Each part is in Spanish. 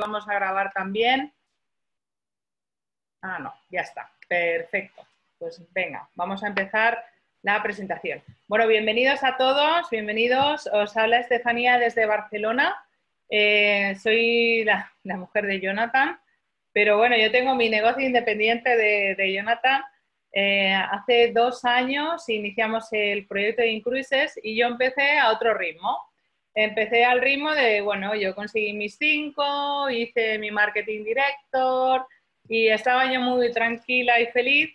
vamos a grabar también. Ah, no, ya está. Perfecto. Pues venga, vamos a empezar la presentación. Bueno, bienvenidos a todos, bienvenidos. Os habla Estefanía desde Barcelona. Eh, soy la, mujer de Jonathan, pero bueno, yo tengo mi negocio independiente de, Jonathan. Eh, hace dos años iniciamos el proyecto de Incruises y yo empecé a otro ritmo empecé al ritmo de, bueno, yo conseguí mis cinco, hice mi marketing director y estaba yo muy tranquila y feliz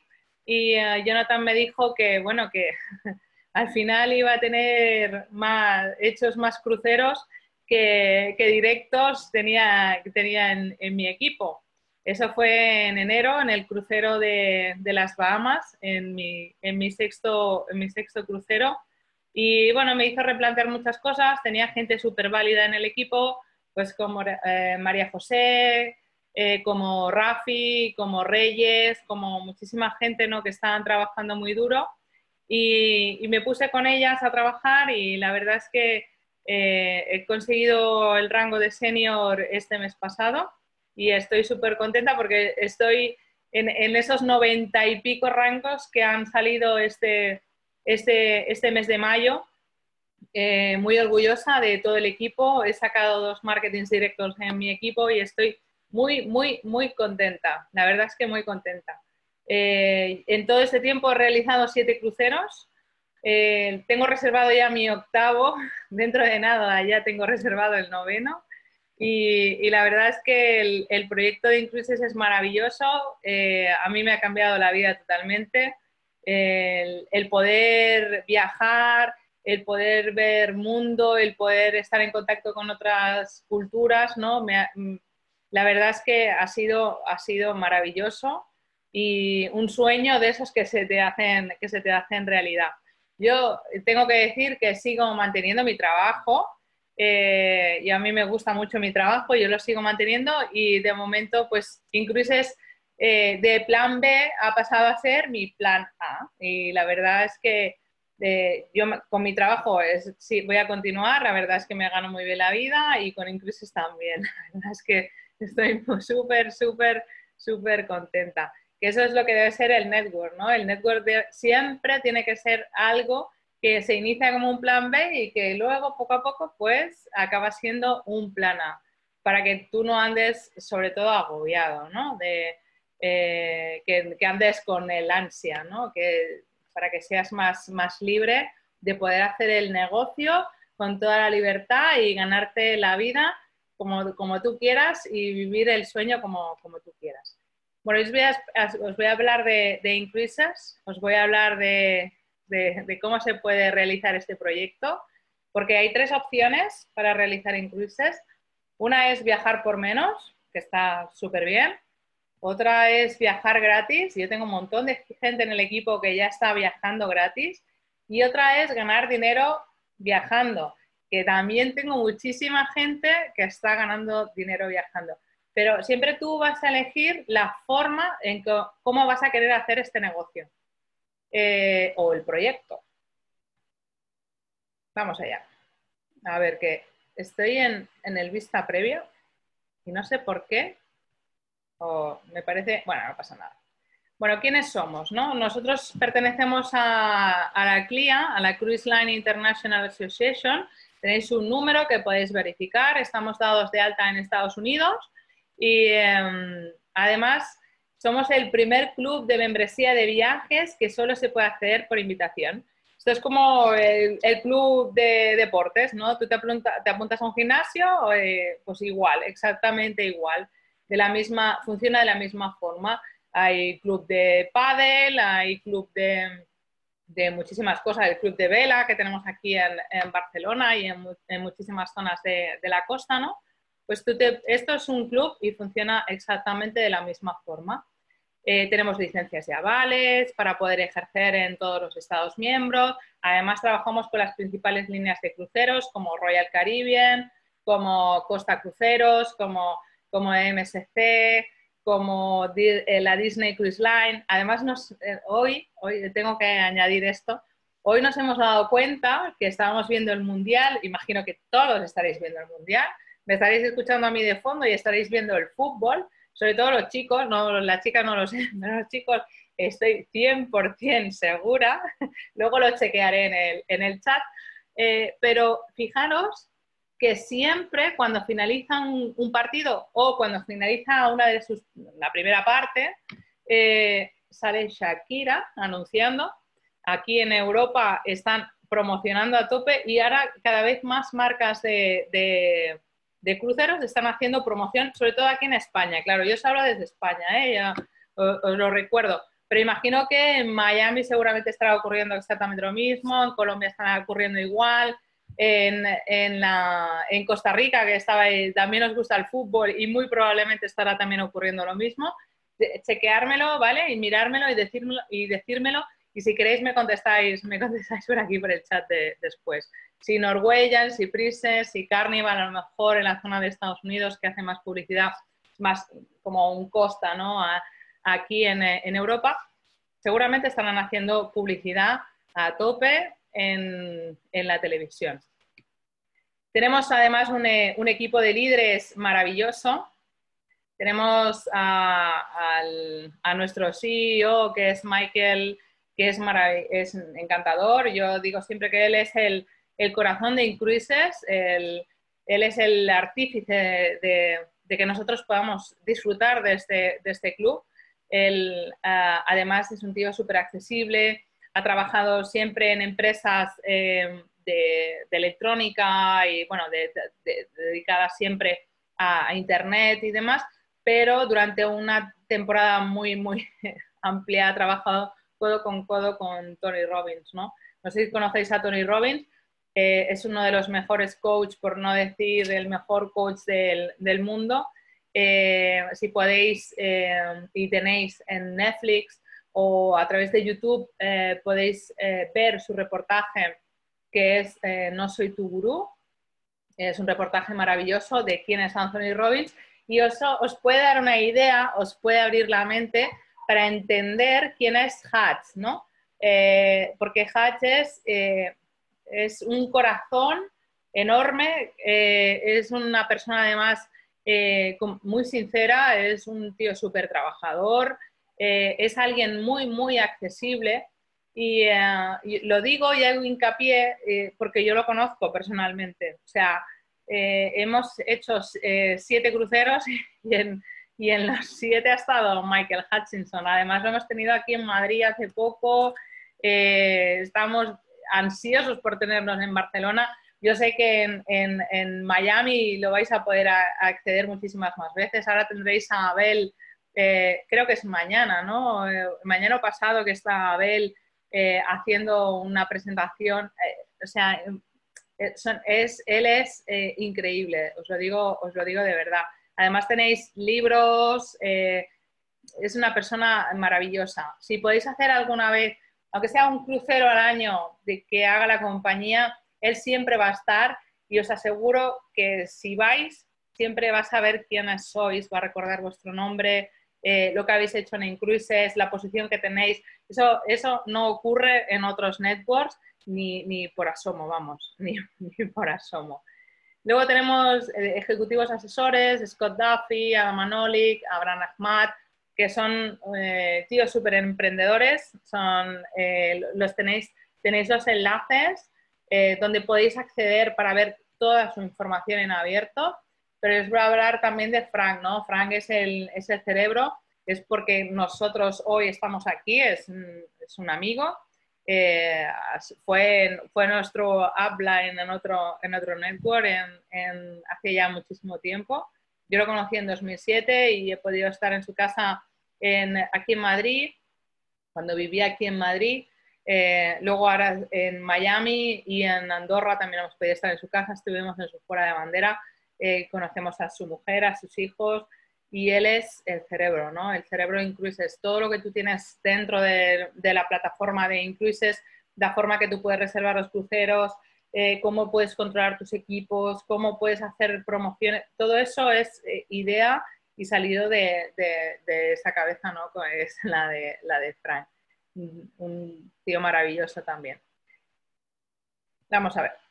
y eh, Jonathan me dijo que, bueno, que al final iba a tener más, hechos más cruceros que, directos tenía, tenía en, mi equipo. Eso fue en enero, en el crucero de, las Bahamas, en mi, en mi, sexto, en mi sexto crucero. Y bueno, me hizo replantear muchas cosas, tenía gente súper válida en el equipo, pues como eh, María José, eh, como Rafi, como Reyes, como muchísima gente ¿no? que estaban trabajando muy duro. Y, me puse con ellas a trabajar y la verdad es que eh, he conseguido el rango de senior este mes pasado y estoy súper contenta porque estoy en, en, esos noventa y pico rangos que han salido este, este, este mes de mayo. Eh, muy orgullosa de todo el equipo. He sacado dos marketing directors en mi equipo y estoy muy, muy, muy contenta. La verdad es que muy contenta. Eh, en todo este tiempo he realizado siete cruceros. Eh, tengo reservado ya mi octavo. Dentro de nada ya tengo reservado el noveno. Y, la verdad es que el, proyecto de Incluses es maravilloso. a mí me ha cambiado la vida totalmente el, poder viajar, el poder ver mundo, el poder estar en contacto con otras culturas, ¿no? Mm, la verdad es que ha sido, ha sido maravilloso y un sueño de esos que se te hacen, que se te hacen realidad. Yo tengo que decir que sigo manteniendo mi trabajo eh, y a mí me gusta mucho mi trabajo, yo lo sigo manteniendo y de momento pues Incruises eh, de plan B ha pasado a ser mi plan A. Y la verdad es que eh, yo con mi trabajo es, sí, voy a continuar, la verdad es que me gano muy bien la vida y con Incluses también. La verdad es que estoy súper, súper, súper contenta. Que eso es lo que debe ser el network, ¿no? El network siempre tiene que ser algo que se inicia como un plan B y que luego poco a poco pues acaba siendo un plan A, para que tú no andes sobre todo agobiado, ¿no? De, eh, que, andes con el ansia, ¿no? que, para que seas más, más libre de poder hacer el negocio con toda la libertad y ganarte la vida como, como tú quieras y vivir el sueño como, como tú quieras. Bueno, os voy a, os voy a hablar de, de, increases, os voy a hablar de, de, cómo se puede realizar este proyecto, porque hay tres opciones para realizar increases. Una es viajar por menos, que está súper bien. Otra es viajar gratis. Yo tengo un montón de gente en el equipo que ya está viajando gratis. Y otra es ganar dinero viajando, que también tengo muchísima gente que está ganando dinero viajando. Pero siempre tú vas a elegir la forma en cómo vas a querer hacer este negocio eh, o el proyecto. Vamos allá. A ver, que estoy en, en el vista previo y no sé por qué o me parece, bueno, no pasa nada. Bueno, ¿quiénes somos? No? Nosotros pertenecemos a, la CLIA, a la Cruise Line International Association. Tenéis un número que podéis verificar. Estamos dados de alta en Estados Unidos y em, además somos el primer club de membresía de viajes que solo se puede acceder por invitación. Esto es como el, club de deportes, ¿no? Tú te, apuntas a un gimnasio, eh, pues igual, exactamente igual de la misma, funciona de la misma forma. Hay club de pádel, hay club de, de muchísimas cosas, el club de vela que tenemos aquí en, en Barcelona y en, en, muchísimas zonas de, de, la costa, ¿no? Pues tú esto es un club y funciona exactamente de la misma forma. Eh, tenemos licencias y avales para poder ejercer en todos los Estados miembros. Además, trabajamos con las principales líneas de cruceros como Royal Caribbean, como Costa Cruceros, como como MSC, como eh, la Disney Cruise Line. Además, eh, hoy, hoy tengo que añadir esto, hoy nos hemos dado cuenta que estábamos viendo el Mundial, imagino que todos estaréis viendo el Mundial, me estaréis escuchando a mí de fondo y estaréis viendo el fútbol, sobre todo los chicos, no, las chicas no lo sé, pero los chicos estoy 100% segura, luego lo chequearé en el, en el chat, eh, pero fijaros que siempre cuando finaliza un, partido o cuando finaliza una de sus, la primera parte, eh, sale Shakira anunciando. Aquí en Europa están promocionando a tope y ahora cada vez más marcas de, cruceros están haciendo promoción, sobre todo aquí en España. Claro, yo os hablo desde España, ¿eh? os, lo recuerdo. Pero imagino que en Miami seguramente estará ocurriendo exactamente lo mismo, en Colombia estará ocurriendo igual, en, en Costa Rica, que estaba también os gusta el fútbol y muy probablemente estará también ocurriendo lo mismo. Chequeármelo, ¿vale? Y mirármelo y decírmelo, y decírmelo. Y si queréis me contestáis, me contestáis por aquí por el chat después. Si Norwegian, si Princess, si Carnival, a lo mejor en la zona de Estados Unidos que hace más publicidad, más como un costa, ¿no? aquí en, en Europa, seguramente estarán haciendo publicidad a tope en, la televisión. Tenemos además eh, un, equipo de líderes maravilloso. Tenemos a, nuestro CEO, que es Michael, que es, encantador. Yo digo siempre que él es el, corazón de Incruises, él es el artífice de, que nosotros podamos disfrutar de este, este club. Él, ah, además, es un tío súper accesible, ha trabajado siempre en empresas eh, de, electrónica y, bueno, dedicadas siempre a, Internet y demás, pero durante una temporada muy, muy amplia ha trabajado codo con codo con Tony Robbins, ¿no? No sé si conocéis a Tony Robbins, eh, es uno de los mejores coaches, por no decir el mejor coach del, mundo. Eh, si podéis y tenéis en Netflix o a través de YouTube eh, podéis eh, ver su reportaje que es eh, No soy tu gurú. Es un reportaje maravilloso de quién es Anthony Robbins y eso os puede dar una idea, os puede abrir la mente para entender quién es Hatch, ¿no? porque Hatch es, es, un corazón enorme, es una persona además muy sincera, es un tío súper trabajador, eh, es alguien muy, muy accesible y, eh, lo digo y hago hincapié eh, porque yo lo conozco personalmente. O sea, hemos hecho siete cruceros y en, y en, los siete ha estado Michael Hutchinson. Además, lo hemos tenido aquí en Madrid hace poco. estamos ansiosos por tenernos en Barcelona. Yo sé que en, en, en Miami lo vais a poder acceder muchísimas más veces. Ahora tendréis a Abel eh, creo que es mañana, ¿no? Eh, mañana pasado que está Abel eh, haciendo una presentación, o sea, es, él es increíble, os lo, digo, os lo digo de verdad. Además tenéis libros, es una persona maravillosa. Si podéis hacer alguna vez, aunque sea un crucero al año de que haga la compañía, él siempre va a estar y os aseguro que si vais, siempre va a saber quiénes sois, va a recordar vuestro nombre, eh, lo que habéis hecho en Incruises, la posición que tenéis. Eso, eso no ocurre en otros networks ni, por asomo, vamos, ni, por asomo. Luego tenemos eh, ejecutivos asesores, Scott Duffy, Adam Anolik, Abraham Ahmad, que son eh, tíos súper emprendedores. Son, los tenéis, tenéis los enlaces donde podéis acceder para ver toda su información en abierto pero les voy a hablar también de Frank, ¿no? Frank es el, es el cerebro, es porque nosotros hoy estamos aquí, es, es un amigo, eh, fue, fue nuestro upline en otro, en otro network en, hace ya muchísimo tiempo. Yo lo conocí en 2007 y he podido estar en su casa en, aquí en Madrid, cuando vivía aquí en Madrid. Eh, luego ahora en Miami y en Andorra también hemos podido estar en su casa, estuvimos en su fuera de bandera. Eh, conocemos a su mujer, a sus hijos, y él es el cerebro, ¿no? El cerebro de todo lo que tú tienes dentro de, la plataforma de Incruises, la forma que tú puedes reservar los cruceros, eh, cómo puedes controlar tus equipos, cómo puedes hacer promociones, todo eso es eh, idea y salido de, esa cabeza, ¿no? Es la de, la de Frank, un tío maravilloso también. Vamos a ver.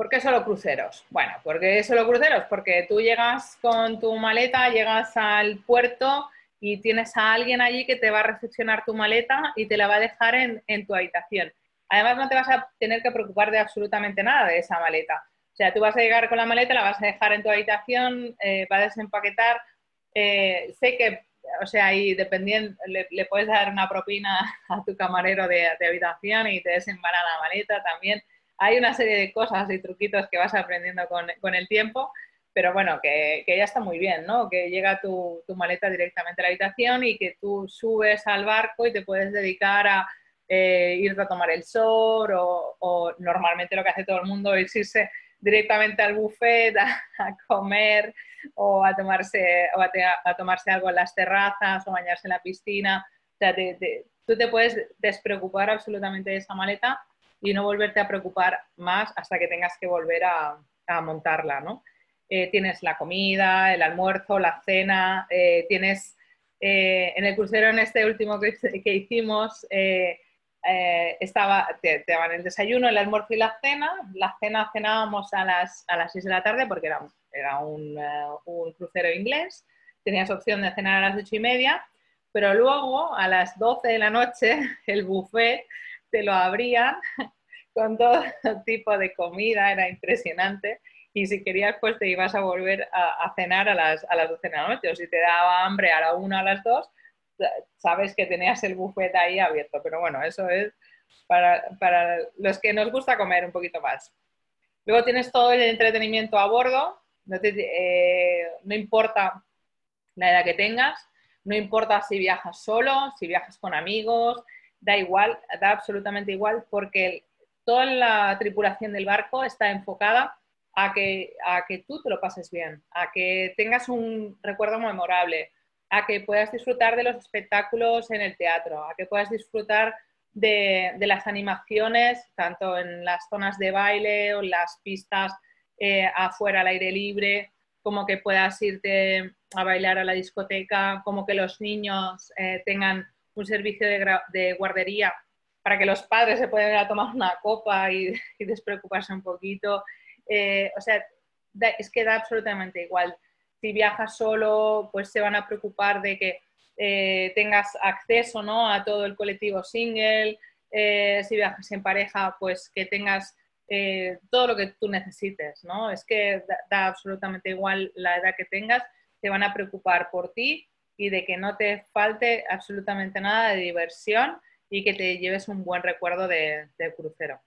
¿Por qué solo cruceros? Bueno, ¿por qué solo cruceros? Porque tú llegas con tu maleta, llegas al puerto y tienes a alguien allí que te va a recepcionar tu maleta y te la va a dejar en, tu habitación. Además, no te vas a tener que preocupar de absolutamente nada de esa maleta. O sea, tú vas a llegar con la maleta, la vas a dejar en tu habitación, eh, va a desempaquetar. Eh, sé que, o sea, ahí dependiendo, le, puedes dar una propina a tu camarero de, habitación y te desembana la maleta también hay una serie de cosas y truquitos que vas aprendiendo con, el tiempo, pero bueno, que, ya está muy bien, ¿no? Que llega tu, maleta directamente a la habitación y que tú subes al barco y te puedes dedicar a eh, ir a tomar el sol o, normalmente lo que hace todo el mundo es irse directamente al buffet a, comer o a tomarse, o a, tomarse algo en las terrazas o bañarse en la piscina. O sea, tú te puedes despreocupar absolutamente de esa maleta y no volverte a preocupar más hasta que tengas que volver a, montarla, ¿no? Eh, tienes la comida, el almuerzo, la cena, eh, tienes eh, en el crucero en este último que, hicimos, estaba, te, daban el desayuno, el almuerzo y la cena. La cena cenábamos a las, a las 6 de la tarde porque era, era un, un crucero inglés. Tenías opción de cenar a las 8 y media, pero luego a las 12 de la noche el buffet te lo abrían con todo tipo de comida, era impresionante. Y si querías, pues te ibas a volver a, cenar a las, a las 12 de la noche. O si te daba hambre a la 1 a las 2, sabes que tenías el buffet ahí abierto. Pero bueno, eso es para, para los que nos gusta comer un poquito más. Luego tienes todo el entretenimiento a bordo. No, eh, no importa la edad que tengas, no importa si viajas solo, si viajas con amigos, da igual, da absolutamente igual, porque toda la tripulación del barco está enfocada a que, a que tú te lo pases bien, a que tengas un recuerdo memorable, a que puedas disfrutar de los espectáculos en el teatro, a que puedas disfrutar de, las animaciones, tanto en las zonas de baile o en las pistas eh, afuera al aire libre, como que puedas irte a bailar a la discoteca, como que los niños eh, tengan un servicio de, guardería para que los padres se puedan ir a tomar una copa y, despreocuparse un poquito. Eh, o sea, es que da absolutamente igual. Si viajas solo, pues se van a preocupar de que eh, tengas acceso ¿no? a todo el colectivo single. Eh, si viajas en pareja, pues que tengas todo lo que tú necesites. ¿no? Es que da absolutamente igual la edad que tengas. Se van a preocupar por ti y de que no te falte absolutamente nada de diversión y que te lleves un buen recuerdo de, crucero.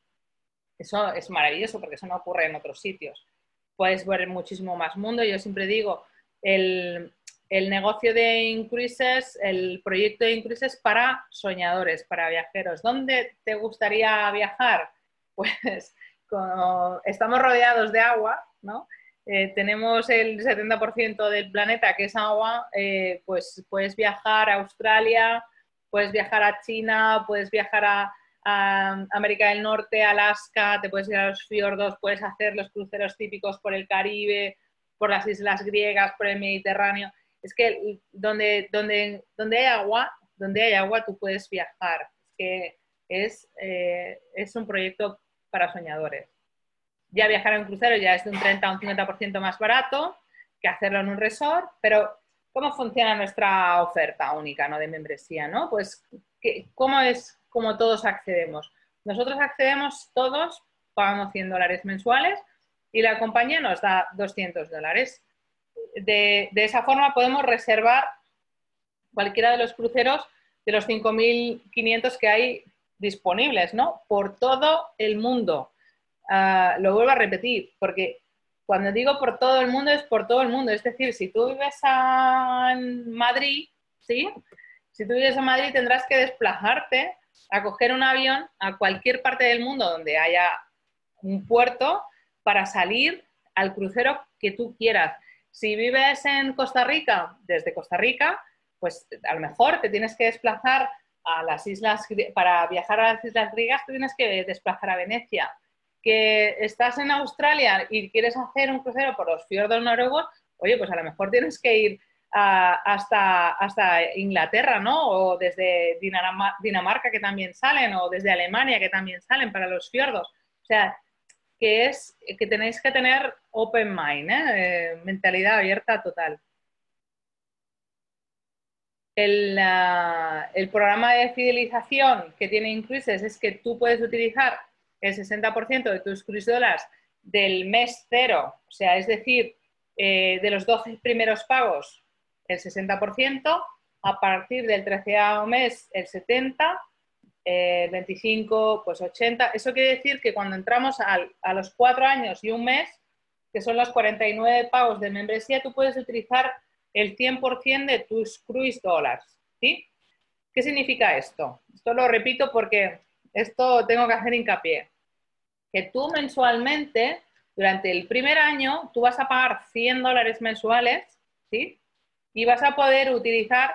Eso es maravilloso porque eso no ocurre en otros sitios. Puedes ver muchísimo más mundo. Yo siempre digo, el, el negocio de Incruises, el proyecto de Incruises para soñadores, para viajeros. ¿Dónde te gustaría viajar? Pues como estamos rodeados de agua, ¿no? Eh, tenemos el 70% del planeta que es agua, eh, pues puedes viajar a Australia, puedes viajar a China, puedes viajar a, América del Norte, Alaska, te puedes ir a los fiordos, puedes hacer los cruceros típicos por el Caribe, por las islas griegas, por el Mediterráneo. Es que donde, donde, donde hay agua, donde hay agua tú puedes viajar. Es que es, eh, es un proyecto para soñadores ya viajar en crucero ya es de un 30 a un 50% más barato que hacerlo en un resort, pero ¿cómo funciona nuestra oferta única ¿no? de membresía? ¿no? Pues, ¿cómo es como todos accedemos? Nosotros accedemos todos pagamos 100 dólares mensuales y la compañía nos da 200 dólares. De, de esa forma podemos reservar cualquiera de los cruceros de los 5.500 que hay disponibles, ¿no? Por todo el mundo. Lo vuelvo a repetir, porque cuando digo por todo el mundo es por todo el mundo. Es decir, si tú vives en Madrid, ¿sí? Si tú vives en Madrid tendrás que desplazarte a coger un avión a cualquier parte del mundo donde haya un puerto para salir al crucero que tú quieras. Si vives en Costa Rica, desde Costa Rica, pues a lo mejor te tienes que desplazar a las islas, para viajar a las islas griegas, te tienes que desplazar a Venecia que estás en Australia y quieres hacer un crucero por los fiordos noruegos, oye, pues a lo mejor tienes que ir hasta, hasta Inglaterra, ¿no? O desde Dinamarca, que también salen, o desde Alemania, que también salen para los fiordos. O sea, que es que tenéis que tener open mind, ¿eh? mentalidad abierta total. El, el, programa de fidelización que tiene Incruises es que tú puedes utilizar el 60% de tus cruise dólares del mes cero, o sea, es decir, eh, de los 12 primeros pagos, el 60%, a partir del 13 mes, el 70%, eh, 25, pues 80. Eso quiere decir que cuando entramos a los cuatro años y un mes, que son los 49 pagos de membresía, tú puedes utilizar el 100% de tus cruise dólares. ¿sí? ¿Qué significa esto? Esto lo repito porque esto tengo que hacer hincapié. Que tú mensualmente, durante el primer año, tú vas a pagar 100 dólares mensuales, ¿sí? Y vas a poder utilizar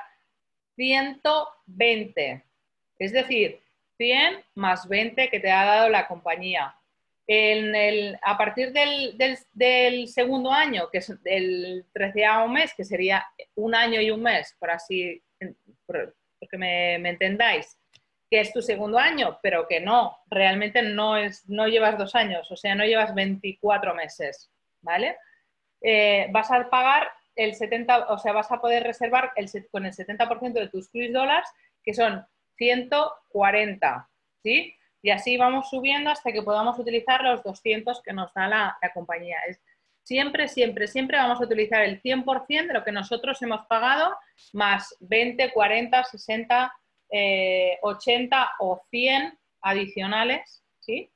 120. Es decir, 100 más 20 que te ha dado la compañía. En el, a partir del, segundo año, que es el treceavo mes, que sería un año y un mes, por así, porque me, entendáis, que es tu segundo año, pero que no, realmente no, es, no llevas dos años, o sea, no llevas 24 meses, ¿vale? Eh, vas a pagar el 70, o sea, vas a poder reservar el, con el 70% de tus cruise dólares, que son 140, ¿sí? Y así vamos subiendo hasta que podamos utilizar los 200 que nos da la, compañía. Es, siempre, siempre, siempre vamos a utilizar el 100% de lo que nosotros hemos pagado, más 20, 40, 60, 80 o 100 adicionales, ¿sí?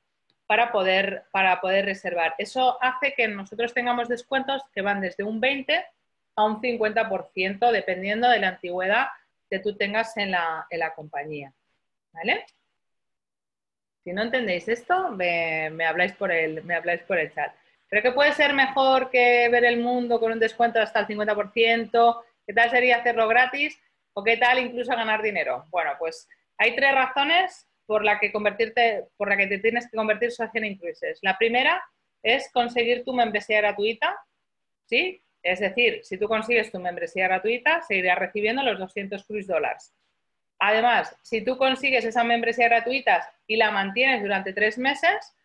Para poder, para poder reservar. Eso hace que nosotros tengamos descuentos que van desde un 20 a un 50%, dependiendo de la antigüedad que tú tengas en la, en la compañía. ¿Vale? Si no entendéis esto, me, habláis por el, me habláis por el chat. ¿Creo que puede ser mejor que ver el mundo con un descuento hasta el 50%? ¿Qué tal sería hacerlo gratis? ¿O qué tal incluso ganar dinero? Bueno, pues hay tres razones por la que convertirte, por la que te tienes que convertir socio en Incruises. La primera es conseguir tu membresía gratuita, ¿sí? Es decir, si tú consigues tu membresía gratuita, seguirás recibiendo los 200 cruise dólares. Además, si tú consigues esa membresía gratuita y la mantienes durante tres meses,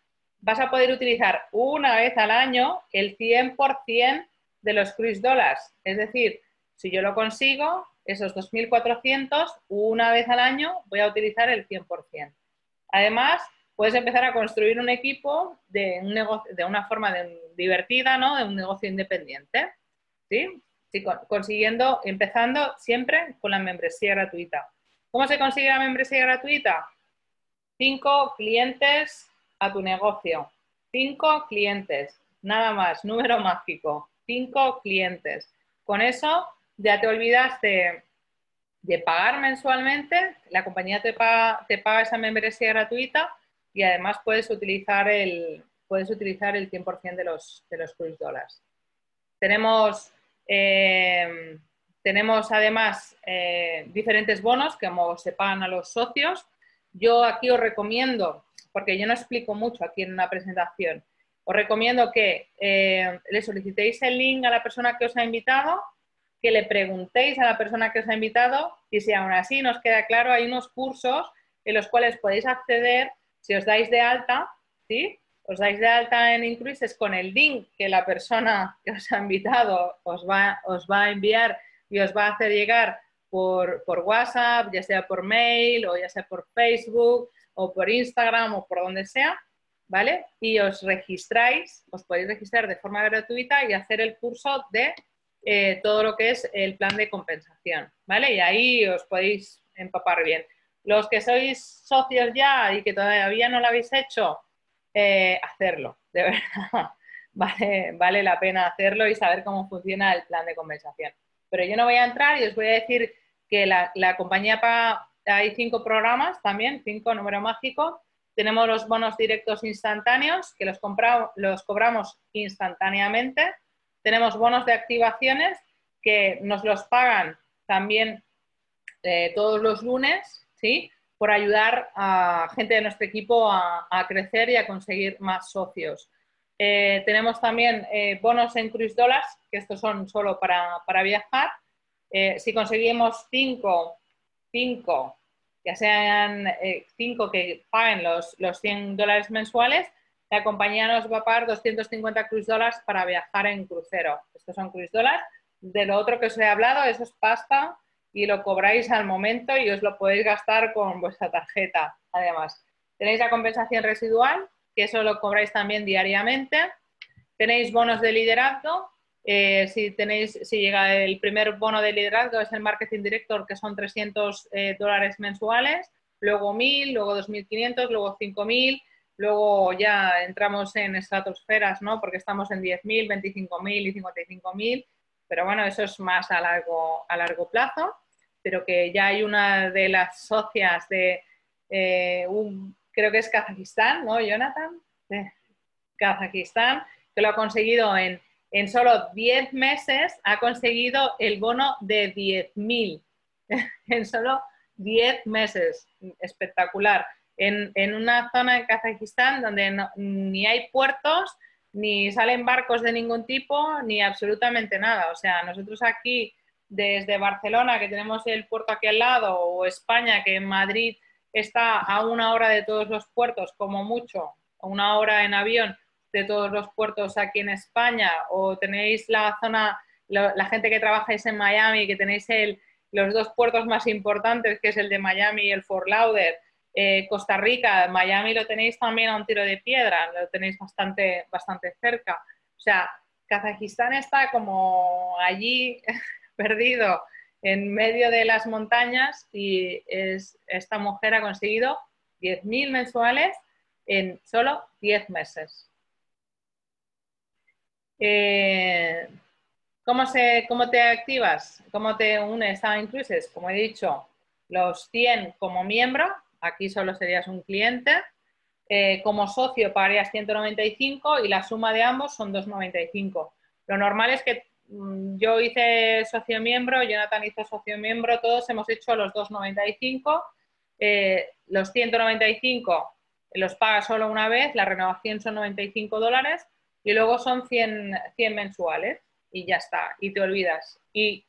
vas a poder utilizar una vez al año el 100% de los cruise dólares. Es decir, si yo lo consigo, esos 2.400, una vez al año voy a utilizar el 100%. Además, puedes empezar a construir un equipo de, un negocio, de una forma divertida, ¿no? de un negocio independiente. ¿sí? consiguiendo, empezando siempre con la membresía gratuita. ¿Cómo se consigue la membresía gratuita? Cinco clientes a tu negocio. Cinco clientes. Nada más, número mágico. Cinco clientes. Con eso ya te olvidas de, pagar mensualmente. La compañía te paga, te paga esa membresía gratuita y además puedes utilizar el, puedes utilizar el 100% de los, de los cruise dólares. Tenemos eh, tenemos además eh, diferentes bonos que como se pagan a los socios. Yo aquí os recomiendo, porque yo no explico mucho aquí en una presentación, os recomiendo que eh, le solicitéis el link a la persona que os ha invitado, que le preguntéis a la persona que os ha invitado y si aún así nos queda claro, hay unos cursos en los cuales podéis acceder si os dais de alta, ¿sí? Os dais de alta en Incruises con el link que la persona que os ha invitado os va, os va a enviar y os va a hacer llegar por, WhatsApp, ya sea por mail o ya sea por Facebook o por Instagram o por donde sea, ¿vale? Y os registráis, os podéis registrar de forma gratuita y hacer el curso de eh, todo lo que es el plan de compensación, ¿vale? Y ahí os podéis empapar bien. Los que sois socios ya y que todavía no lo habéis hecho, eh, hacerlo, de verdad. Vale, vale la pena hacerlo y saber cómo funciona el plan de compensación. Pero yo no voy a entrar y os voy a decir que la, compañía paga, hay cinco programas también, cinco número mágico. Tenemos los bonos directos instantáneos, que los, los cobramos instantáneamente. Tenemos bonos de activaciones, que nos los pagan también eh, todos los lunes, ¿sí? Por ayudar a gente de nuestro equipo a, crecer y a conseguir más socios. Eh, tenemos también eh, bonos en Cruise Dollars, que estos son solo para, viajar. Eh, si conseguimos cinco, cinco, ya sean cinco que paguen los, los 100 dólares mensuales, la compañía nos va a pagar 250 cruise dólares para viajar en crucero. Estos son cruise dólares. De lo otro que os he hablado, eso es pasta y lo cobráis al momento y os lo podéis gastar con vuestra tarjeta, además. Tenéis la compensación residual, que eso lo cobráis también diariamente. Tenéis bonos de liderazgo. Eh, si, tenéis, si llega el primer bono de liderazgo es el Marketing Director, que son 300 eh, dólares mensuales, luego 1.000, luego 2.500, luego 5.000, luego ya entramos en estratosferas, ¿no? Porque estamos en 10.000, 25.000 y 55.000, pero bueno, eso es más a largo, a largo plazo, pero que ya hay una de las socias de eh, un, creo que es Kazajistán, ¿no, Jonathan? Kazajistán, que lo ha conseguido en, en solo 10 meses, ha conseguido el bono de 10.000 en solo 10 meses. Espectacular. En, una zona de Kazajistán donde ni hay puertos, ni salen barcos de ningún tipo, ni absolutamente nada. O sea, nosotros aquí, desde Barcelona, que tenemos el puerto aquí al lado, o España, que en Madrid está a una hora de todos los puertos, como mucho, una hora en avión de todos los puertos aquí en España, o tenéis la zona, la gente que trabajáis en Miami, que tenéis el, los dos puertos más importantes, que es el de Miami y el Fort Lauder, eh, Costa Rica, Miami lo tenéis también a un tiro de piedra, lo tenéis bastante, bastante cerca. O sea, Kazajistán está como allí perdido en medio de las montañas y es, esta mujer ha conseguido 10.000 mensuales en solo 10 meses. Eh, ¿cómo, se, ¿Cómo te activas? ¿Cómo te unes a Incluses? Como he dicho, los 100 como miembro, aquí solo serías un cliente. Eh, como socio pagarías 195 y la suma de ambos son 295. Lo normal es que Mm, yo hice socio miembro, Jonathan hizo socio miembro, todos hemos hecho los 2,95. Eh, los 195 los paga solo una vez, la renovación son 95 dólares y luego son 100, 100 mensuales y ya está, y te olvidas. Y,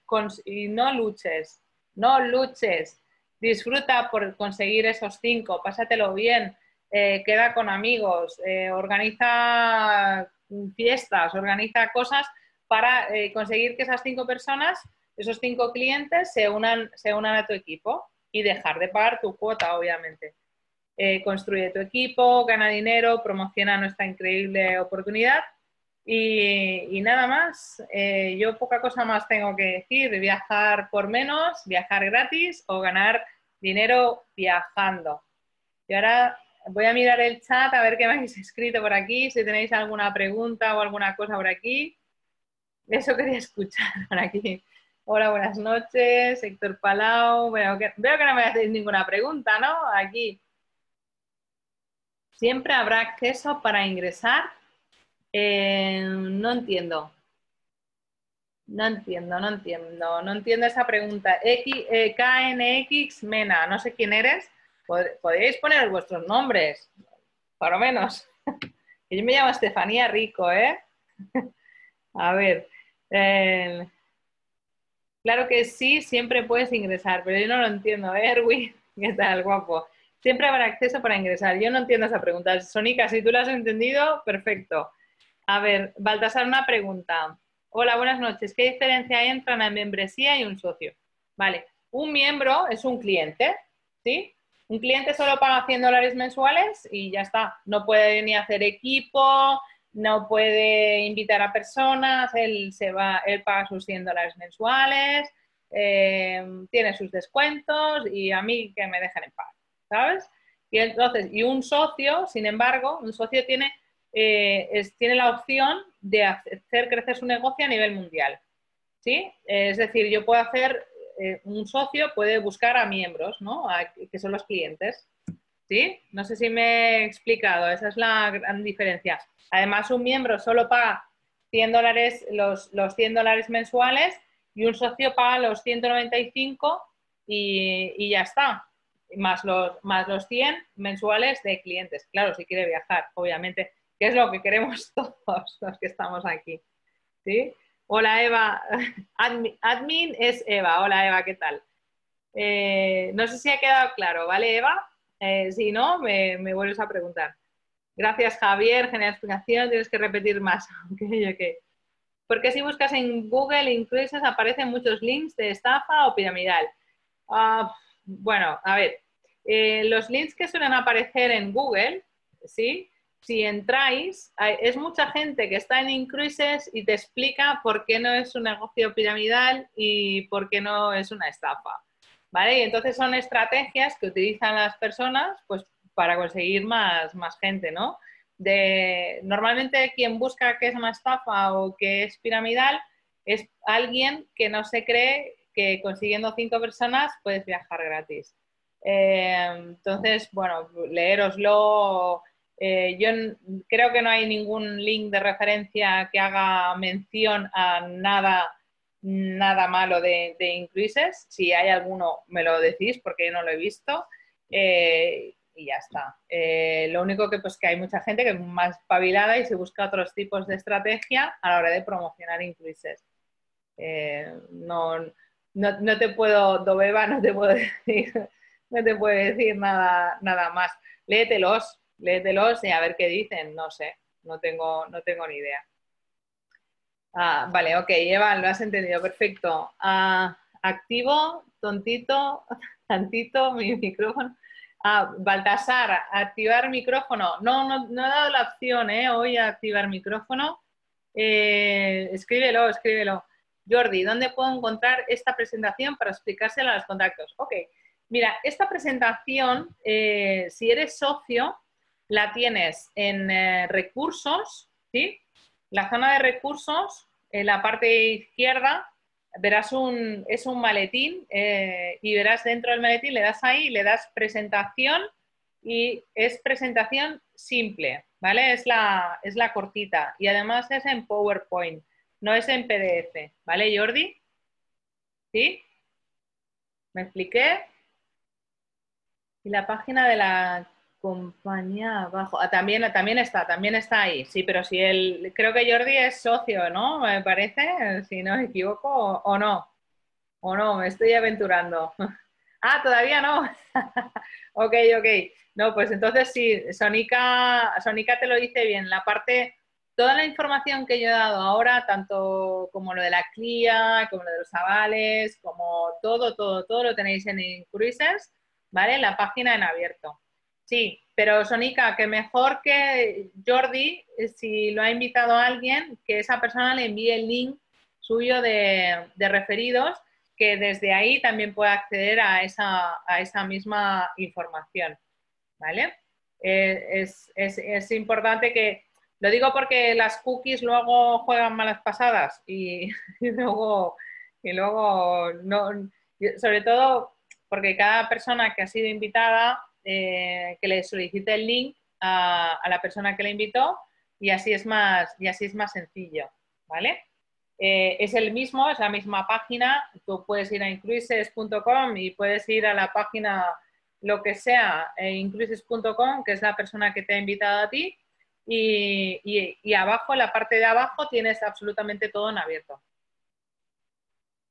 no luches, no luches, disfruta por conseguir esos 5, pásatelo bien, eh, queda con amigos, eh, organiza fiestas, organiza cosas para eh, conseguir que esas cinco personas, esos cinco clientes, se unan, se unan a tu equipo y dejar de pagar tu cuota, obviamente. Construye tu equipo, gana dinero, promociona nuestra increíble oportunidad y, nada más. Eh, yo poca cosa más tengo que decir, viajar por menos, viajar gratis o ganar dinero viajando. Y ahora voy a mirar el chat a ver qué me habéis escrito por aquí, si tenéis alguna pregunta o alguna cosa por aquí. Eso quería escuchar por aquí. Hola, buenas noches, Héctor Palau. veo que no me hacéis ninguna pregunta, ¿no? Aquí. ¿Siempre habrá queso para ingresar? Eh, no entiendo. No entiendo, no entiendo. No entiendo esa pregunta. X, eh, KNX Mena, no sé quién eres. Podéis poner vuestros nombres, por lo menos. Yo me llamo Estefanía Rico, ¿eh? A ver. Eh, claro que sí, siempre puedes ingresar, pero yo no lo entiendo. ¿eh, Erwin, ¿qué tal, guapo? Siempre habrá acceso para ingresar. Yo no entiendo esa pregunta. Sonica, si tú la has entendido, perfecto. A ver, Baltasar, una pregunta. Hola, buenas noches. ¿Qué diferencia hay entre una membresía y un socio? Vale, un miembro es un cliente, ¿sí? Un cliente solo paga 100 dólares mensuales y ya está. No puede ni hacer equipo, no puede invitar a personas, él, se va, él paga sus 100 dólares mensuales, eh, tiene sus descuentos y a mí que me dejen en paz, ¿sabes? Y entonces, y un socio, sin embargo, un socio tiene, eh, tiene la opción de hacer crecer su negocio a nivel mundial, ¿sí? Es decir, yo puedo hacer, eh, un socio puede buscar a miembros, ¿no? que son los clientes, ¿sí? No sé si me he explicado, esa es la gran diferencia. Además, un miembro solo paga 100 dólares, los, los 100 dólares mensuales y un socio paga los 195 y, y ya está, más los, más los 100 mensuales de clientes. Claro, si quiere viajar, obviamente, que es lo que queremos todos los que estamos aquí. ¿Sí? Hola Eva, admin, es Eva. Hola Eva, ¿qué tal? Eh, no sé si ha quedado claro, ¿vale Eva? Eh, si no, me, vuelves a preguntar. Gracias, Javier. Genial explicación. Tienes que repetir más. Porque si buscas en Google Incluises aparecen muchos links de estafa o piramidal. Ah, bueno, a ver, eh, los links que suelen aparecer en Google, ¿sí? Si entráis, es mucha gente que está en Incruises y te explica por qué no es un negocio piramidal y por qué no es una estafa. ¿Vale? Y entonces son estrategias que utilizan las personas pues, para conseguir más, más gente, ¿no? De, normalmente quien busca que es una estafa o que es piramidal es alguien que no se cree que consiguiendo cinco personas puedes viajar gratis. Eh, entonces, bueno, leeroslo. Eh, yo creo que no hay ningún link de referencia que haga mención a nada, nada malo de, de. Si hay alguno, me lo decís porque yo no lo he visto. Eh, y ya está. lo único que pues que hay mucha gente que es más pavilada y se busca otros tipos de estrategia a la hora de promocionar Increases. no, no, no, te puedo, Dobeba, no te puedo decir no te puede decir nada, nada más. Léetelos, léetelos y a ver qué dicen, no sé, no tengo, no tengo ni idea. Ah, vale, ok, Eva, lo has entendido, perfecto. Ah, activo, tontito, tantito, mi micrófono. Ah, Baltasar, activar micrófono. No, no, no, he dado la opción, ¿eh? Hoy a activar micrófono. Eh, escríbelo, escríbelo. Jordi, ¿dónde puedo encontrar esta presentación para explicársela a los contactos? Ok, Mira, esta presentación, eh, si eres socio, la tienes en eh, recursos, ¿sí? La zona de recursos, en la parte izquierda, verás un, es un maletín eh, y verás dentro del maletín, le das ahí, le das presentación y es presentación simple, ¿vale? Es la, es la cortita y además es en PowerPoint, no es en PDF, ¿vale, Jordi? ¿Sí? ¿Me expliqué? Y la página de la compañía abajo. Ah, también, también está, también está ahí. Sí, pero si él, creo que Jordi es socio, ¿no? Me parece, si no me equivoco, o, no. O no, me estoy aventurando. ah, todavía no. ok, ok. No, pues entonces sí, Sonica, Sonica te lo dice bien. La parte, toda la información que yo he dado ahora, tanto como lo de la CLIA, como lo de los avales, como todo, todo, todo lo tenéis en Cruises ¿vale? La página en abierto. Sí, pero Sonica, que mejor que Jordi, eh, si lo ha invitado a alguien, que esa persona le envíe el link suyo de, referidos, que desde ahí también pueda acceder a esa, a esa misma información, ¿vale? Eh, es, importante que, lo digo porque las cookies luego juegan malas pasadas y, y luego, y luego no, sobre todo porque cada persona que ha sido invitada, eh, que le solicite el link a, la persona que le invitó y así es más, y así es más sencillo, ¿vale? Eh, es el mismo, es la misma página, tú puedes ir a incluises.com y puedes ir a la página lo que sea, eh, que es la persona que te ha invitado a ti, y, y abajo, en la parte de abajo, tienes absolutamente todo en abierto.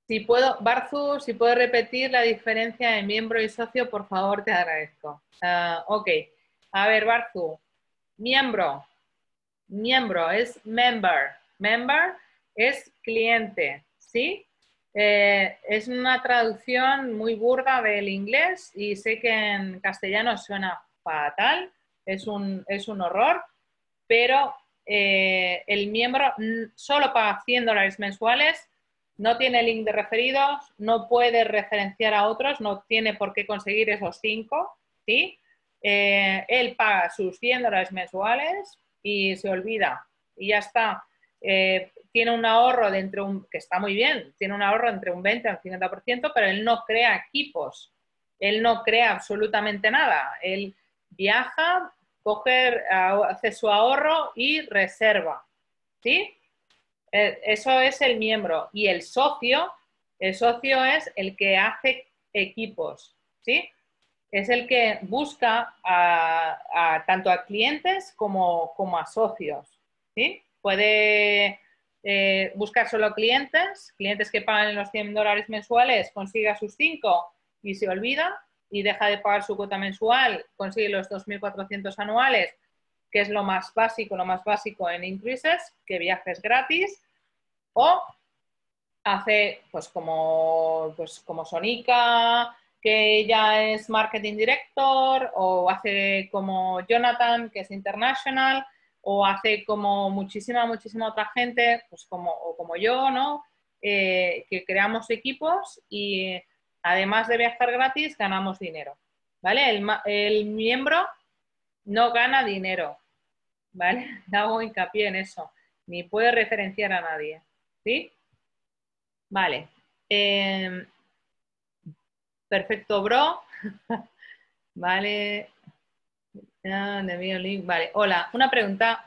Si puedo, Barzu, si puedo repetir la diferencia de miembro y socio, por favor, te agradezco. Ah, ok. A ver, Barzu. Miembro. Miembro es member. Member es cliente, ¿sí? Eh, es una traducción muy burda del inglés y sé que en castellano suena fatal, es un, es un horror, pero eh, el miembro solo paga 100 dólares mensuales no tiene link de referidos, no puede referenciar a otros, no tiene por qué conseguir esos cinco, ¿sí? Eh, él paga sus 100 dólares mensuales y se olvida y ya está. Eh, tiene un ahorro de entre un, que está muy bien, tiene un ahorro entre un 20 al 50%, pero él no crea equipos, él no crea absolutamente nada. Él viaja, coge, hace su ahorro y reserva, ¿sí? Eh, eso es el miembro. Y el socio, el socio es el que hace equipos, ¿sí? Es el que busca a, tanto a clientes como, a socios, ¿sí? Puede eh, buscar solo clientes, clientes que pagan los 100 dólares mensuales, consiga sus 5 y se olvida y deja de pagar su cuota mensual, consigue los 2.400 anuales que es lo más básico, lo más básico en Increases, que viajes gratis, o hace pues como, pues como Sonica, que ya es marketing director, o hace como Jonathan, que es international, o hace como muchísima, muchísima otra gente, pues como, o como yo, ¿no? Eh, que creamos equipos y además de viajar gratis, ganamos dinero, ¿vale? El, el miembro no gana dinero, ¿vale? Hago hincapié en eso, ni puede referenciar a nadie, ¿sí? Vale. Em, perfecto, bro. vale. Ah, vale. Hola, una pregunta.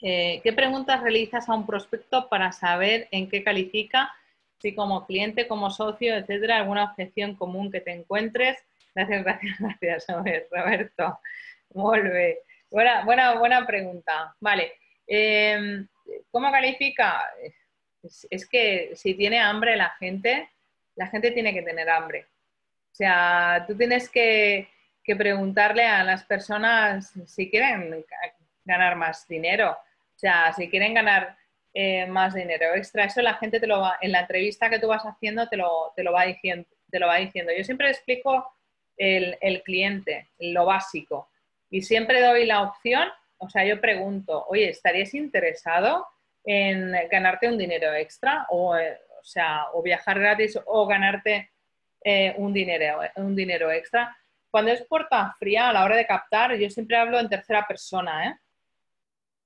Eh, ¿Qué preguntas realizas a un prospecto para saber en qué califica? Si como cliente, como socio, etcétera, alguna objeción común que te encuentres. Gracias, gracias, gracias, Roberto. Vuelve. Buena, buena, buena pregunta. Vale. Em, ¿Cómo califica? Es, que si tiene hambre la gente, la gente tiene que tener hambre. O sea, tú tienes que, preguntarle a las personas si quieren ganar más dinero. O sea, si quieren ganar eh, más dinero extra, eso la gente te lo va, en la entrevista que tú vas haciendo te lo, te lo, va, diciendo, te lo va diciendo. Yo siempre explico el, el cliente, lo básico, y siempre doy la opción, o sea, yo pregunto, oye, ¿estarías interesado en ganarte un dinero extra o, o sea, o viajar gratis o ganarte eh, un, dinero, un dinero extra. Cuando es puerta fría a la hora de captar, yo siempre hablo en tercera persona.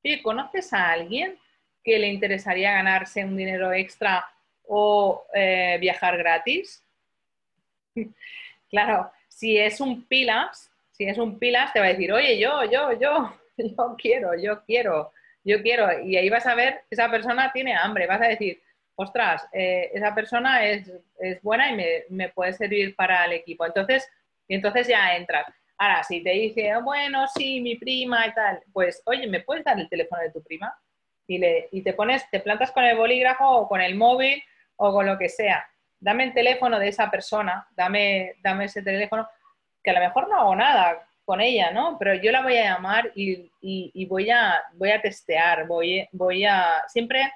¿eh? ¿conoces a alguien que le interesaría ganarse un dinero extra o eh, viajar gratis? claro, si es un pilas, si es un pilas, te va a decir, oye, yo, yo, yo, yo quiero, yo quiero yo quiero, y ahí vas a ver, esa persona tiene hambre, vas a decir, ostras, eh, esa persona es, buena y me, puede servir para el equipo. Entonces, y entonces ya entras. Ahora, si te dice, bueno, sí, mi prima y tal, pues, oye, ¿me puedes dar el teléfono de tu prima? Y, le, y te pones, te plantas con el bolígrafo o con el móvil o con lo que sea. Dame el teléfono de esa persona, dame, dame ese teléfono, que a lo mejor no hago nada, con ella, ¿no? Pero yo la voy a llamar y, voy, a, voy a testear, voy, voy a... Siempre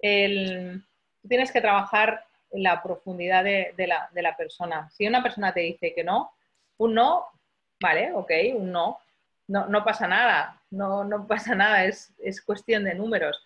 el, tienes que trabajar en la profundidad de, la, persona. Si una persona te dice que no, un no, vale, ok, un no, no, no pasa nada, no, no pasa nada, es, es, cuestión de números.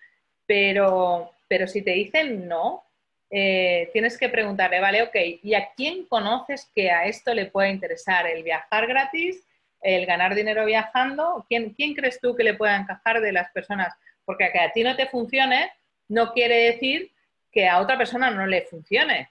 Pero, pero si te dicen no, eh, tienes que preguntarle, vale, ok, ¿y a quién conoces que a esto le puede interesar el viajar gratis el ganar dinero viajando, ¿quién, ¿quién crees tú que le pueda encajar de las personas? Porque a que a ti no te funcione, no quiere decir que a otra persona no le funcione,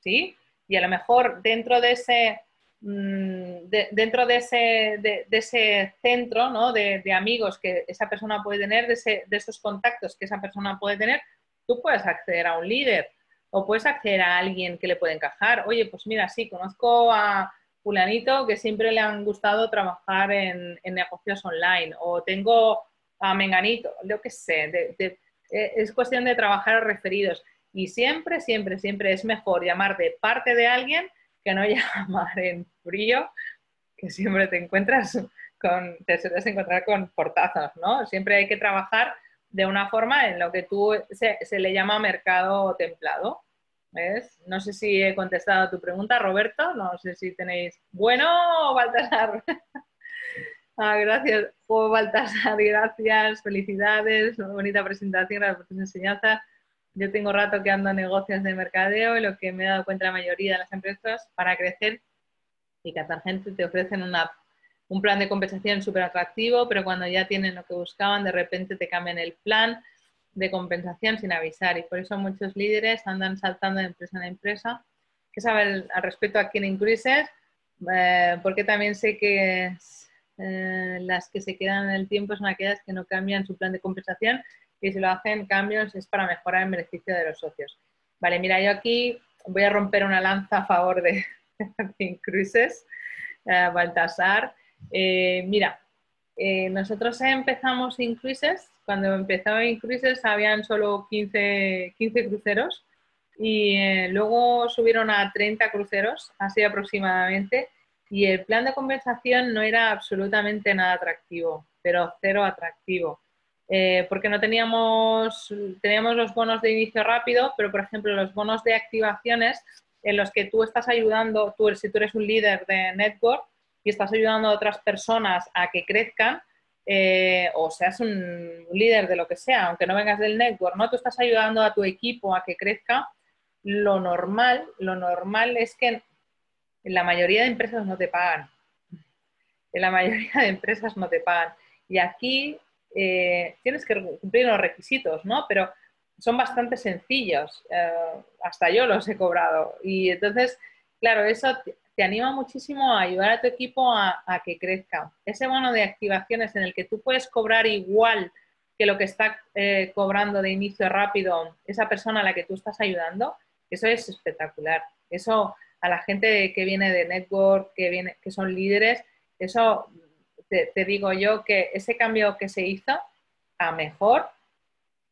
¿sí? Y a lo mejor dentro de ese, mm, dentro de ese, de, ese centro ¿no? de, amigos que esa persona puede tener, de, de esos contactos que esa persona puede tener, tú puedes acceder a un líder o puedes acceder a alguien que le puede encajar. Oye, pues mira, sí, conozco a, fulanito que siempre le han gustado trabajar en, negocios online o tengo a menganito, lo que sé, eh, es cuestión de trabajar referidos y siempre, siempre, siempre es mejor llamar de parte de alguien que no llamar en frío, que siempre te encuentras con, te sueles encontrar con portazos, ¿no? Siempre hay que trabajar de una forma en lo que tú se, se le llama mercado templado. No sé si he contestado a tu pregunta, Roberto. No sé si tenéis. Bueno, Baltasar. ah, gracias, oh, Baltasar, gracias, felicidades, muy bonita presentación, gracias por tus enseñanzas. Yo tengo rato que ando en negocios de mercadeo y lo que me he dado cuenta la mayoría de las empresas para crecer y captar gente te ofrecen una, un plan de compensación súper atractivo, pero cuando ya tienen lo que buscaban, de repente te cambian el plan de compensación sin avisar y por eso muchos líderes andan saltando de empresa en empresa. ¿Qué saber al respecto aquí en Increases? Eh, porque también sé que eh, las que se quedan en el tiempo son aquellas que no cambian su plan de compensación y si lo hacen cambios es para mejorar el beneficio de los socios. Vale, mira, yo aquí voy a romper una lanza a favor de, de Increases, eh, Baltasar. Mira, nosotros empezamos Increases cuando empezaba Incruises habían solo 15, 15 cruceros y eh, luego subieron a 30 cruceros, así aproximadamente, y el plan de compensación no era absolutamente nada atractivo. pero cero atractivo. Eh, porque no teníamos, teníamos los bonos de inicio rápido, pero por ejemplo los bonos de activaciones en los que tú estás ayudando, tú, si tú eres un líder de network y estás ayudando a otras personas a que crezcan, eh, o seas un líder de lo que sea, aunque no vengas del network, ¿no? Tú estás ayudando a tu equipo a que crezca, lo normal, lo normal es que en la mayoría de empresas no te pagan. En la mayoría de empresas no te pagan. Y aquí eh, tienes que cumplir los requisitos, ¿no? Pero son bastante sencillos. Eh, hasta yo los he cobrado. Y entonces, claro, eso te anima muchísimo a ayudar a tu equipo a, que crezca. Ese bono de activaciones en el que tú puedes cobrar igual que lo que está eh, cobrando de inicio rápido esa persona a la que tú estás ayudando, eso es espectacular. Eso a la gente que viene de network, que, viene, que son líderes, eso te, digo yo que ese cambio que se hizo a mejor,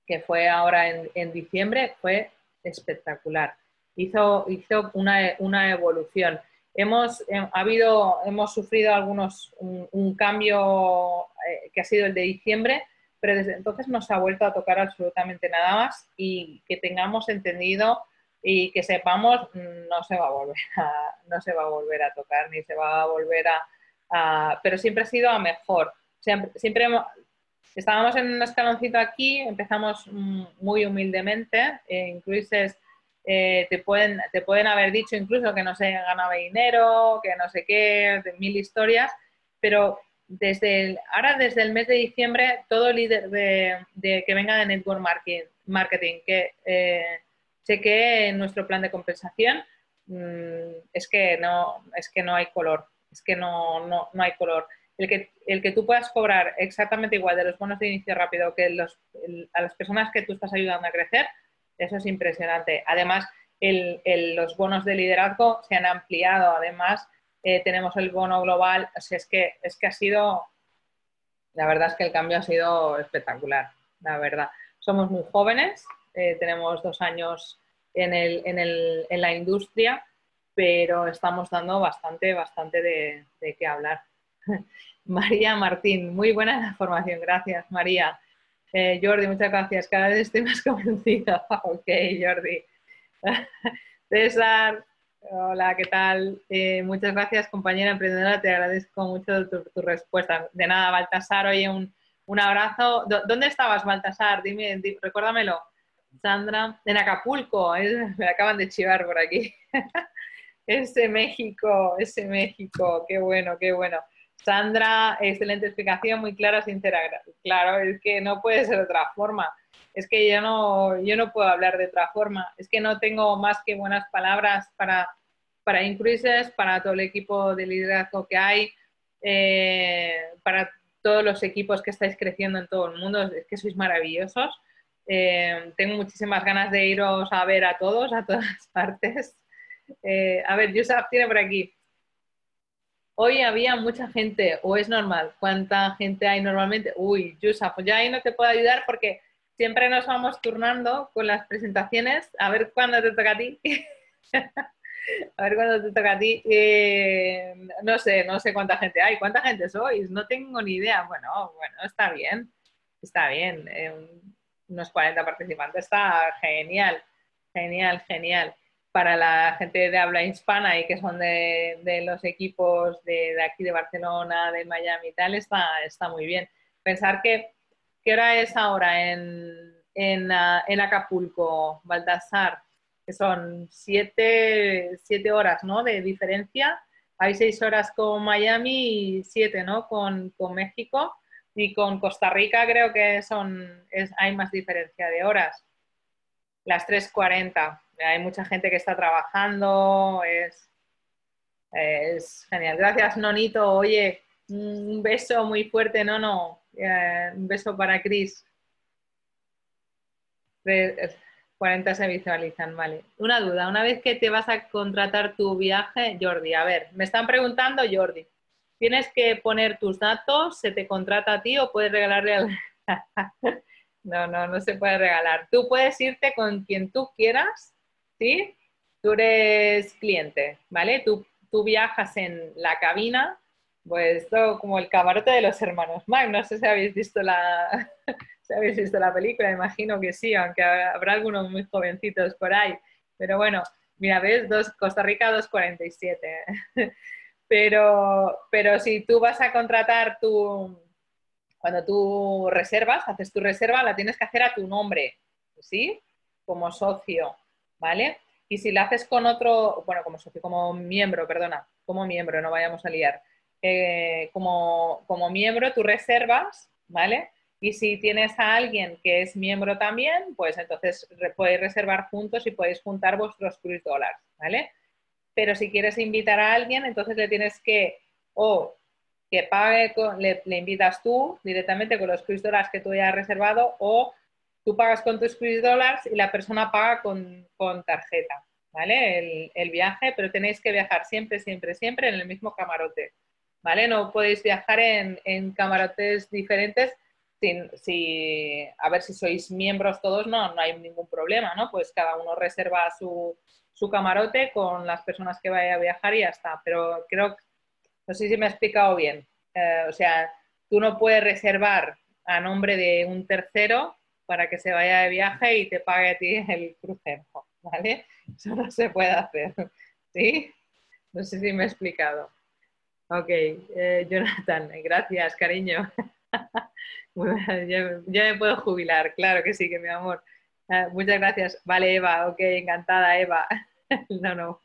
que fue ahora en, diciembre, fue espectacular. Hizo, hizo una, una evolución. Hemos, eh, habido, hemos sufrido algunos, un, cambio eh, que ha sido el de diciembre, pero desde entonces no se ha vuelto a tocar absolutamente nada más y que tengamos entendido y que sepamos no se va a volver a, no se va a volver a tocar ni se va a volver a, pero siempre ha sido a mejor. Siempre, siempre estábamos en un escaloncito aquí empezamos muy humildemente eh, incluso eh, te, pueden, te pueden haber dicho incluso que no se ganaba dinero, que no sé qué, de mil historias, pero desde ahora desde el mes de diciembre, todo líder de, que venga de Network Marketing, que eh, chequee nuestro plan de compensación, mm, es, que no, es que no hay color, es que no, no, no hay color. El que, el que, tú puedas cobrar exactamente igual de los bonos de inicio rápido que los, a las personas que tú estás ayudando a crecer, eso es impresionante. Además, los bonos de liderazgo se han ampliado. Además, eh, tenemos el bono global. es, que, es que ha sido, la verdad es que el cambio ha sido espectacular, la verdad. Somos muy jóvenes, eh, tenemos dos años en, en, la industria, pero estamos dando bastante, bastante de, de qué hablar. María Martín, muy buena la formación, gracias María. Eh, Jordi, muchas gracias. Cada vez estoy más convencida. ok, Jordi. César, hola, ¿qué tal? Eh, muchas gracias, compañera emprendedora. Te agradezco mucho tu, respuesta. De nada, Baltasar, oye, un, abrazo. ¿Dónde estabas, Baltasar? Dime, recuérdamelo. Sandra, en Acapulco, me acaban de chivar por aquí. ese México, ese México, qué bueno, qué bueno. Sandra, excelente explicación, muy clara, sincera. Claro, es que no puede ser de otra forma. Es que yo no, yo no puedo hablar de otra forma. Es que no tengo más que buenas palabras para, para para todo el equipo de liderazgo que hay, eh, para todos los equipos que estáis creciendo en todo el mundo. Es que sois maravillosos. Eh, tengo muchísimas ganas de iros a ver a todos, a todas partes. Eh, a ver, Yusuf tiene por aquí. Hoy había mucha gente, o es normal, ¿cuánta gente hay normalmente? Uy, Yusa, pues ya ahí no te puedo ayudar porque siempre nos vamos turnando con las presentaciones, a ver cuándo te toca a ti. a ver cuándo te toca a ti. Eh, no sé, no sé cuánta gente hay. ¿Cuánta gente sois? No tengo ni idea. Bueno, bueno, está bien, está bien. Eh, unos 40 participantes, está genial, genial, genial para la gente de habla hispana y que son de, los equipos de, aquí de Barcelona, de Miami y tal, está, está muy bien. Pensar que, ¿qué hora es ahora en, en, ah, Acapulco, Baltasar? Que son siete, horas ¿no? de diferencia. Hay seis horas con Miami y siete ¿no? con, México. Y con Costa Rica creo que son, hay más diferencia de horas. Las 3.40 hay mucha gente que está trabajando, es, es genial. Gracias, Nonito. Oye, un beso muy fuerte, Nono. Eh, un beso para Cris. 40 se visualizan, vale. Una duda, una vez que te vas a contratar tu viaje, Jordi, a ver, me están preguntando, Jordi, ¿tienes que poner tus datos? ¿Se te contrata a ti o puedes regalarle al... no, no, no se puede regalar. Tú puedes irte con quien tú quieras ¿sí? Tú eres cliente, ¿vale? Tú, tú viajas en la cabina Pues esto como el camarote de los hermanos Mac. No sé si habéis visto la, si habéis visto la película, imagino que sí, aunque habrá algunos muy jovencitos por ahí. Pero bueno, mira, ves, dos, Costa Rica 2.47. pero, pero si tú vas a contratar tu, cuando tú reservas, haces tu reserva, la tienes que hacer a tu nombre, ¿sí? Como socio, ¿vale? Y si la haces con otro, bueno, como socio, como miembro, perdona, como miembro, no vayamos a liar. Eh, como, como miembro, tú reservas, ¿vale? Y si tienes a alguien que es miembro también, pues entonces podéis reservar juntos y podéis juntar vuestros cruise dólares, ¿vale? Pero si quieres invitar a alguien, entonces le tienes que o que pague, le, invitas tú directamente con los cruise dólares que tú hayas reservado o tú pagas con tus cruise dólares y la persona paga con, tarjeta, ¿vale? El, viaje, pero tenéis que viajar siempre, siempre, siempre en el mismo camarote, ¿vale? No podéis viajar en, en camarotes diferentes si, a ver si sois miembros todos, no, no hay ningún problema, ¿no? Pues cada uno reserva su, camarote con las personas que vaya a viajar y ya está. Pero creo, no sé si me he explicado bien. Eh, o sea, tú no puedes reservar a nombre de un tercero para que se vaya de viaje y te pague a ti el crucero, ¿vale? Eso no se puede hacer, ¿sí? No sé si me he explicado. Ok, eh, Jonathan, gracias, cariño. ya, me puedo jubilar, claro que sí, que mi amor. Ah, muchas gracias. Vale, Eva, ok, encantada, Eva. no, no.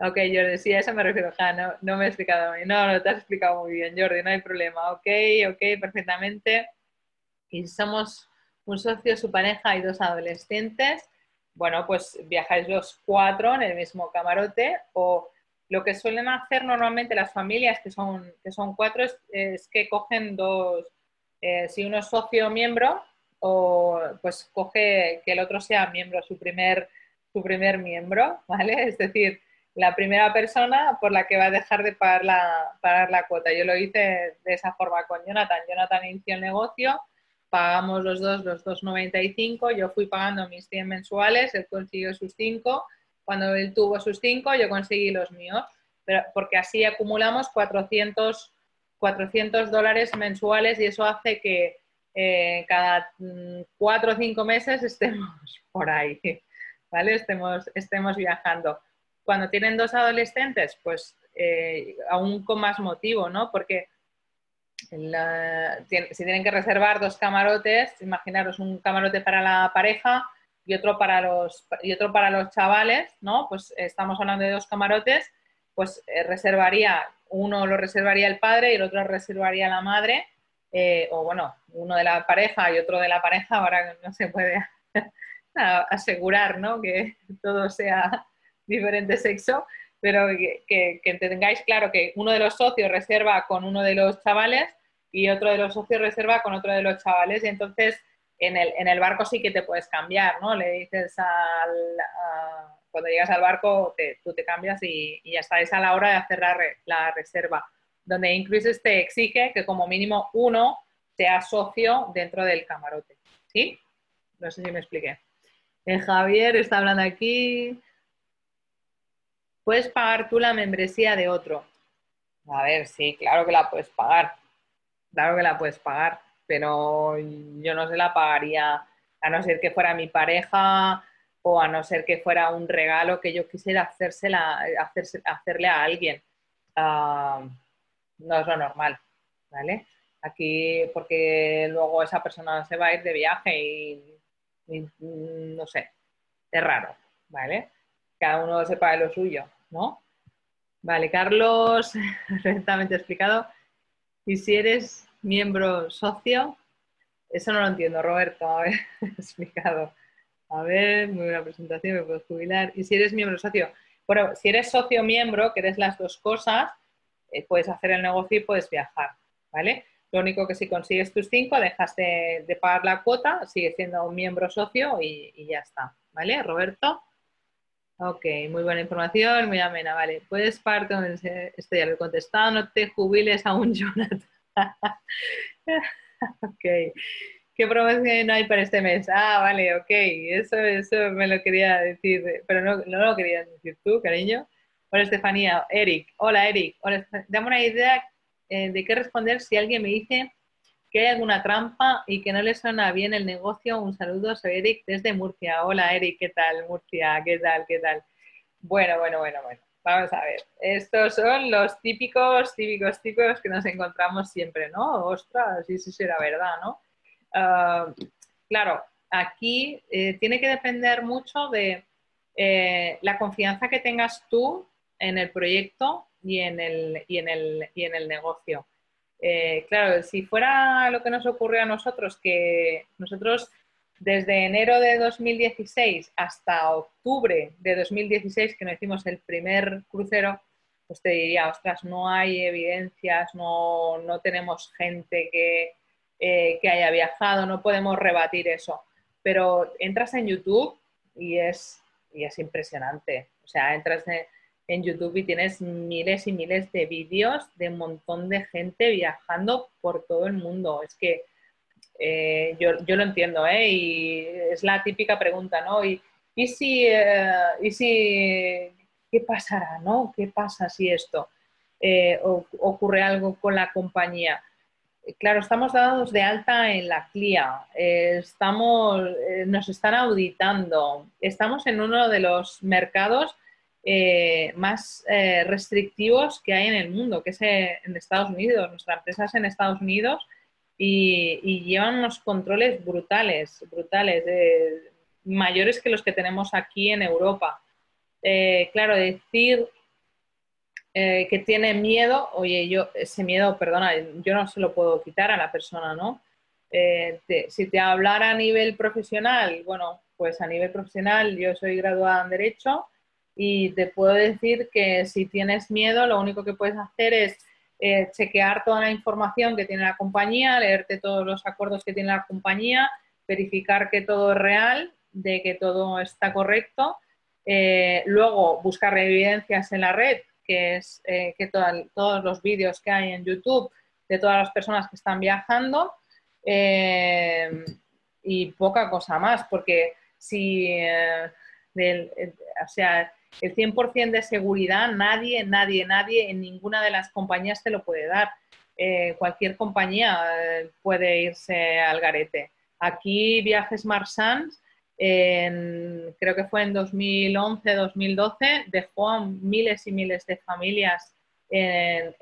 Ok, Jordi, sí, a eso me refiero. no, no me he explicado. No, no, te has explicado muy bien, Jordi, no hay problema. Ok, ok, perfectamente. Y somos un socio, su pareja y dos adolescentes. Bueno, pues viajáis los cuatro en el mismo camarote o lo que suelen hacer normalmente las familias, que son, que son cuatro, es que cogen dos, eh, si uno es socio miembro, o pues coge que el otro sea miembro, su primer, su primer miembro, ¿vale? Es decir, la primera persona por la que va a dejar de pagar la, pagar la cuota. Yo lo hice de esa forma con Jonathan. Jonathan inició el negocio, pagamos los dos los 2,95, yo fui pagando mis 100 mensuales, él consiguió sus 5, cuando él tuvo sus 5 yo conseguí los míos, pero, porque así acumulamos 400 400 dólares mensuales y eso hace que eh, cada mm, cuatro o cinco meses estemos por ahí, ¿vale? Estemos, estemos viajando. Cuando tienen dos adolescentes, pues eh, aún con más motivo, ¿no? Porque si tienen que reservar dos camarotes, imaginaros un camarote para la pareja y otro para los, y otro para los chavales, ¿no? Pues estamos hablando de dos camarotes, pues eh, reservaría uno lo reservaría el padre y el otro reservaría la madre, eh, o bueno, uno de la pareja y otro de la pareja, ahora no se puede asegurar ¿no? que todo sea diferente sexo, pero que, tengáis claro que uno de los socios reserva con uno de los chavales y otro de los socios reserva con otro de los chavales, y entonces en el, en el barco sí que te puedes cambiar, ¿no? Le dices al, cuando llegas al barco tú te cambias y, ya está, es a la hora de hacer la, reserva, donde incluso te exige que como mínimo uno sea socio dentro del camarote. ¿Sí? No sé si me expliqué. El Javier está hablando aquí. ¿Puedes pagar tú la membresía de otro? A ver, sí, claro que la puedes pagar. Claro que la puedes pagar, pero yo no se la pagaría a no ser que fuera mi pareja o a no ser que fuera un regalo que yo quisiera hacérsela, hacerle a alguien. Ah, no es lo normal, ¿vale? Aquí, porque luego esa persona se va a ir de viaje y, no sé, es raro, ¿vale? Cada uno sepa de lo suyo, ¿no? Vale, Carlos, perfectamente explicado. Y si eres miembro socio, eso no lo entiendo, Roberto, a ver, explicado. A ver, muy buena presentación, me puedo jubilar. Y si eres miembro socio, bueno, si eres socio miembro, que eres las dos cosas, eh, puedes hacer el negocio y puedes viajar, ¿vale? Lo único que si consigues tus cinco, dejas de, pagar la cuota, sigues siendo un miembro socio y, ya está, ¿vale? Roberto. Ok, muy buena información, muy amena, vale. Puedes pagar, esto ya lo he contestado, no te jubiles aún, Jonathan. ok. ¿Qué promoción hay para este mes? Ah, vale, ok, eso, eso me lo quería decir, pero no, no lo querías decir tú, cariño. Hola Estefanía, Eric. Hola Eric. Hola, dame una idea eh, de qué responder si alguien me dice que hay alguna trampa y que no le suena bien el negocio. Un saludo, soy Eric desde Murcia. Hola Eric, ¿qué tal Murcia? ¿Qué tal? ¿Qué tal? Bueno, bueno, bueno, bueno. Vamos a ver. Estos son los típicos, típicos, típicos que nos encontramos siempre, ¿no? Ostras, sí, sí será verdad, ¿no? Ah, claro, aquí eh, tiene que depender mucho de eh, la confianza que tengas tú en el proyecto y en el, y en el, y en el negocio. Eh, claro, si fuera lo que nos ocurrió a nosotros, que nosotros desde enero de 2016 hasta octubre de 2016, que nos hicimos el primer crucero, pues te diría, ostras, no hay evidencias, no, no tenemos gente que, eh, que haya viajado, no podemos rebatir eso. Pero entras en YouTube y es, y es impresionante. O sea, entras en, en YouTube y tienes miles y miles de vídeos de un montón de gente viajando por todo el mundo. Es que eh, yo, lo entiendo, ¿eh? Y es la típica pregunta, ¿no? Y, si, eh, y si, ¿qué pasará, no? ¿Qué pasa si esto eh, ocurre algo con la compañía? Claro, estamos dados de alta en la CLIA, estamos, nos están auditando, estamos en uno de los mercados más restrictivos que hay en el mundo, que es en Estados Unidos. Nuestra empresa es en Estados Unidos y, llevan unos controles brutales, brutales, mayores que los que tenemos aquí en Europa. Eh, claro, decir eh, que tiene miedo, oye, yo ese miedo, perdona, yo no se lo puedo quitar a la persona, ¿no? Eh, si te hablara a nivel profesional, bueno, pues a nivel profesional yo soy graduada en Derecho y te puedo decir que si tienes miedo, lo único que puedes hacer es eh, chequear toda la información que tiene la compañía, leerte todos los acuerdos que tiene la compañía, verificar que todo es real, de que todo está correcto. Eh, luego, buscar evidencias en la red, que es eh, que todos los vídeos que hay en YouTube de todas las personas que están viajando y poca cosa más, porque si, o sea, el 100% de seguridad nadie, nadie, nadie en ninguna de las compañías te lo puede dar. Eh, cualquier compañía eh, puede irse al garete. Aquí Viajes Marsans, creo que fue en 2011, 2012, dejó a miles y miles de familias en,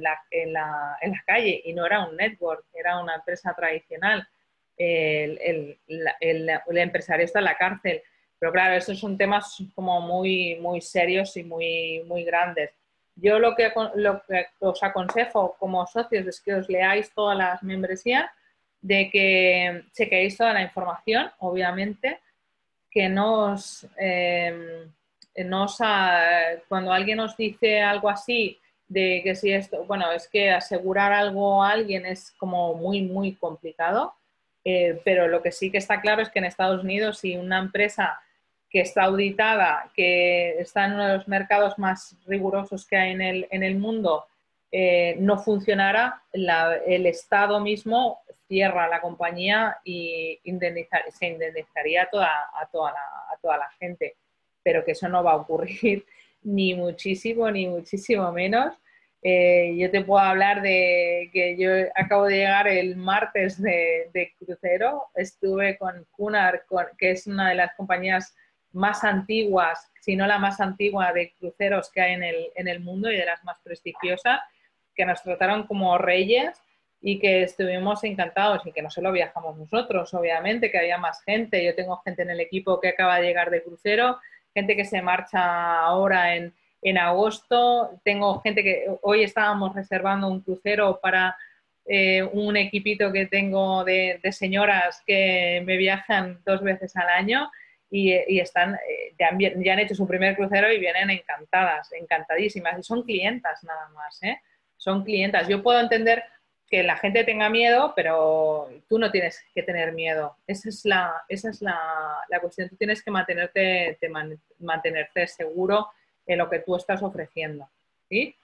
la, calle y no era un network, era una empresa tradicional. el empresario está en la cárcel. Pero claro, estos son temas como muy, muy serios y muy, muy grandes. Yo lo que, lo que os aconsejo como socios es que os leáis todas las membresías, de que chequeéis toda la información, obviamente, que nos, eh, nos cuando alguien os dice algo así, de que si esto, bueno, es que asegurar algo a alguien es como muy, muy complicado, eh, pero lo que sí que está claro es que en Estados Unidos si una empresa que está auditada, que está en uno de los mercados más rigurosos que hay en el, en el mundo, eh, no funcionara, el Estado mismo cierra la compañía y se indemnizaría a toda, a, toda la, a toda la gente. Pero que eso no va a ocurrir ni muchísimo, ni muchísimo menos. Eh, yo te puedo hablar de que yo acabo de llegar el martes de, de crucero, estuve con Cunard, que es una de las compañías más antiguas, si no la más antigua de cruceros que hay en el, en el mundo y de las más prestigiosas, que nos trataron como reyes y que estuvimos encantados y que no solo viajamos nosotros, obviamente, que había más gente. Yo tengo gente en el equipo que acaba de llegar de crucero, gente que se marcha ahora en, en agosto, tengo gente que hoy estábamos reservando un crucero para eh, un equipito que tengo de, de, señoras que me viajan dos veces al año y, están, eh, ya han, hecho su primer crucero y vienen encantadas, encantadísimas. Y son clientas nada más, ¿eh? Son clientas. Yo puedo entender que la gente tenga miedo, pero tú no tienes que tener miedo. Esa es la, esa es la, la cuestión. Tú tienes que mantenerte, mantenerte seguro en lo que tú estás ofreciendo. ¿sí?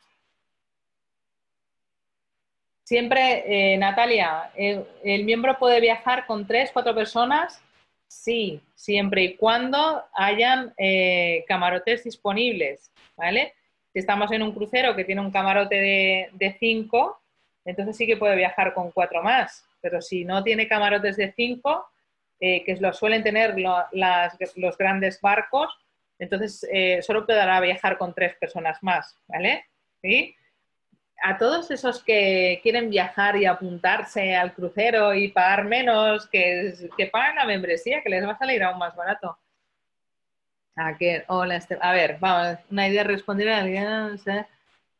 Siempre, eh, Natalia, el miembro puede viajar con tres, cuatro personas Sí, siempre y cuando hayan eh, camarotes disponibles, ¿vale? Si estamos en un crucero que tiene un camarote de 5, entonces sí que puede viajar con cuatro más, pero si no tiene camarotes de 5, eh, que lo suelen tener los grandes barcos, entonces eh, solo podrá viajar con tres personas más, ¿vale? ¿Sí? A todos esos que quieren viajar y apuntarse al crucero y pagar menos, que, que paguen la membresía, que les va a salir aún más barato. A, hola, a ver, vamos, una idea responder a la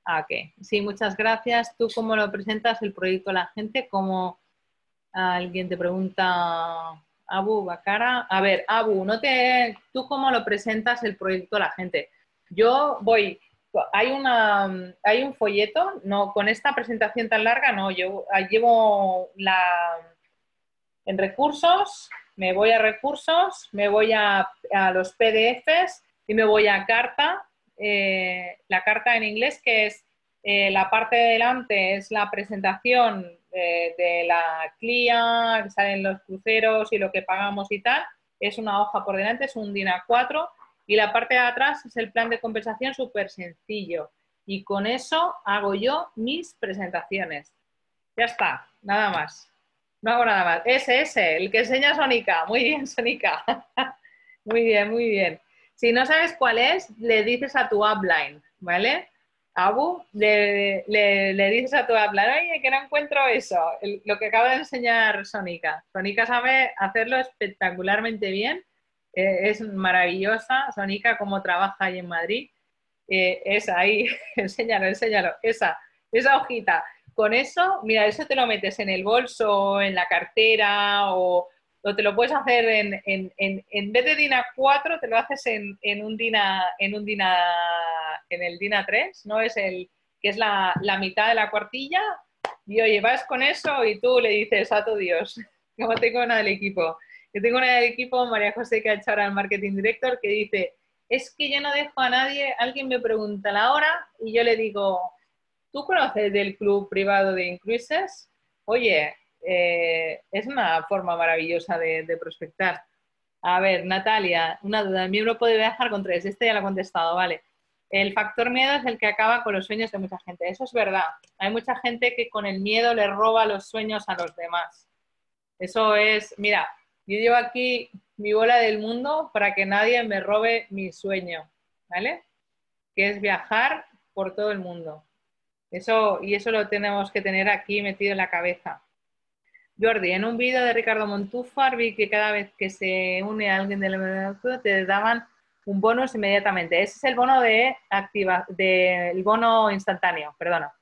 Ah, ok, sí, muchas gracias. ¿Tú cómo lo presentas el proyecto a la gente? Como alguien te pregunta, Abu Bacara. A ver, Abu, no te, ¿tú cómo lo presentas el proyecto a la gente? Yo voy, hay, una, hay un folleto, no, con esta presentación tan larga, no, yo llevo la, en recursos, me voy a recursos, me voy a, los PDFs y me voy a carta, eh, la carta en inglés que es eh, la parte de delante es la presentación de, la CLIA, que salen los cruceros y lo que pagamos y tal. Es una hoja por delante, es un DIN A4 y la parte de atrás es el plan de compensación súper sencillo. Y con eso hago yo mis presentaciones. Ya está, nada más. No hago nada más. Ese, ese, el que enseña Sonica. Muy bien, Sonica. muy bien, muy bien. Si no sabes cuál es, le dices a tu upline, ¿vale? Abu, le, le, dices a tu hablar, oye, que no encuentro eso, lo que acaba de enseñar Sonica. Sonica sabe hacerlo espectacularmente bien, eh, es maravillosa. Sonica, cómo trabaja ahí en Madrid. Eh, es ahí, enséñalo, enséñalo, esa, esa hojita. Con eso, mira, eso te lo metes en el bolso, en la cartera o, o te lo puedes hacer en, en, en, en vez de DINA 4, te lo haces en, en un DINA, en un DINA en el DINA 3, ¿no? Es el que es la, mitad de la cuartilla, y oye, vas con eso y tú le dices a tu Dios, como tengo una del equipo. Yo tengo una del equipo, María José, que ha hecho ahora el marketing director, que dice, es que yo no dejo a nadie, alguien me pregunta la hora y yo le digo, ¿tú conoces del club privado de Incruises? Oye, eh, es una forma maravillosa de, de, prospectar. A ver, Natalia, una duda, el miembro puede viajar con tres, este ya lo ha contestado, vale. El factor miedo es el que acaba con los sueños de mucha gente. Eso es verdad. Hay mucha gente que con el miedo le roba los sueños a los demás. Eso es, mira, yo llevo aquí mi bola del mundo para que nadie me robe mi sueño, ¿vale? Que es viajar por todo el mundo. Eso, y eso lo tenemos que tener aquí metido en la cabeza. Jordi, en un vídeo de Ricardo Montúfar vi que cada vez que se une a alguien del te daban un bonus inmediatamente. Ese es el bono de activa, del bono instantáneo, perdona.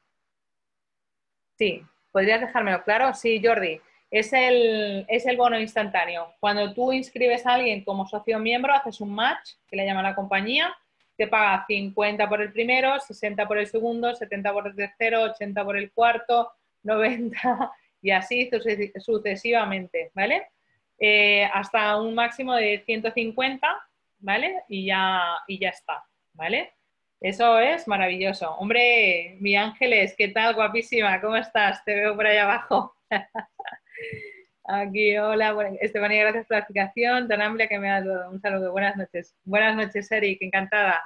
Sí, ¿podrías dejármelo claro? Sí, Jordi. Es el, es el bono instantáneo. Cuando tú inscribes a alguien como socio miembro, haces un match, que le llama la compañía, te paga 50 por el primero, 60 por el segundo, 70 por el tercero, 80 por el cuarto, 90 y así sucesivamente, ¿vale? Eh, hasta un máximo de 150 ¿vale? Y ya, y ya está, ¿vale? Eso es maravilloso. Hombre, mi Ángeles, ¿qué tal? Guapísima, ¿cómo estás? Te veo por ahí abajo. Aquí, hola, Estefanía, gracias por la explicación tan amplia que me ha dado. Un saludo, buenas noches. Buenas noches, Eric, encantada.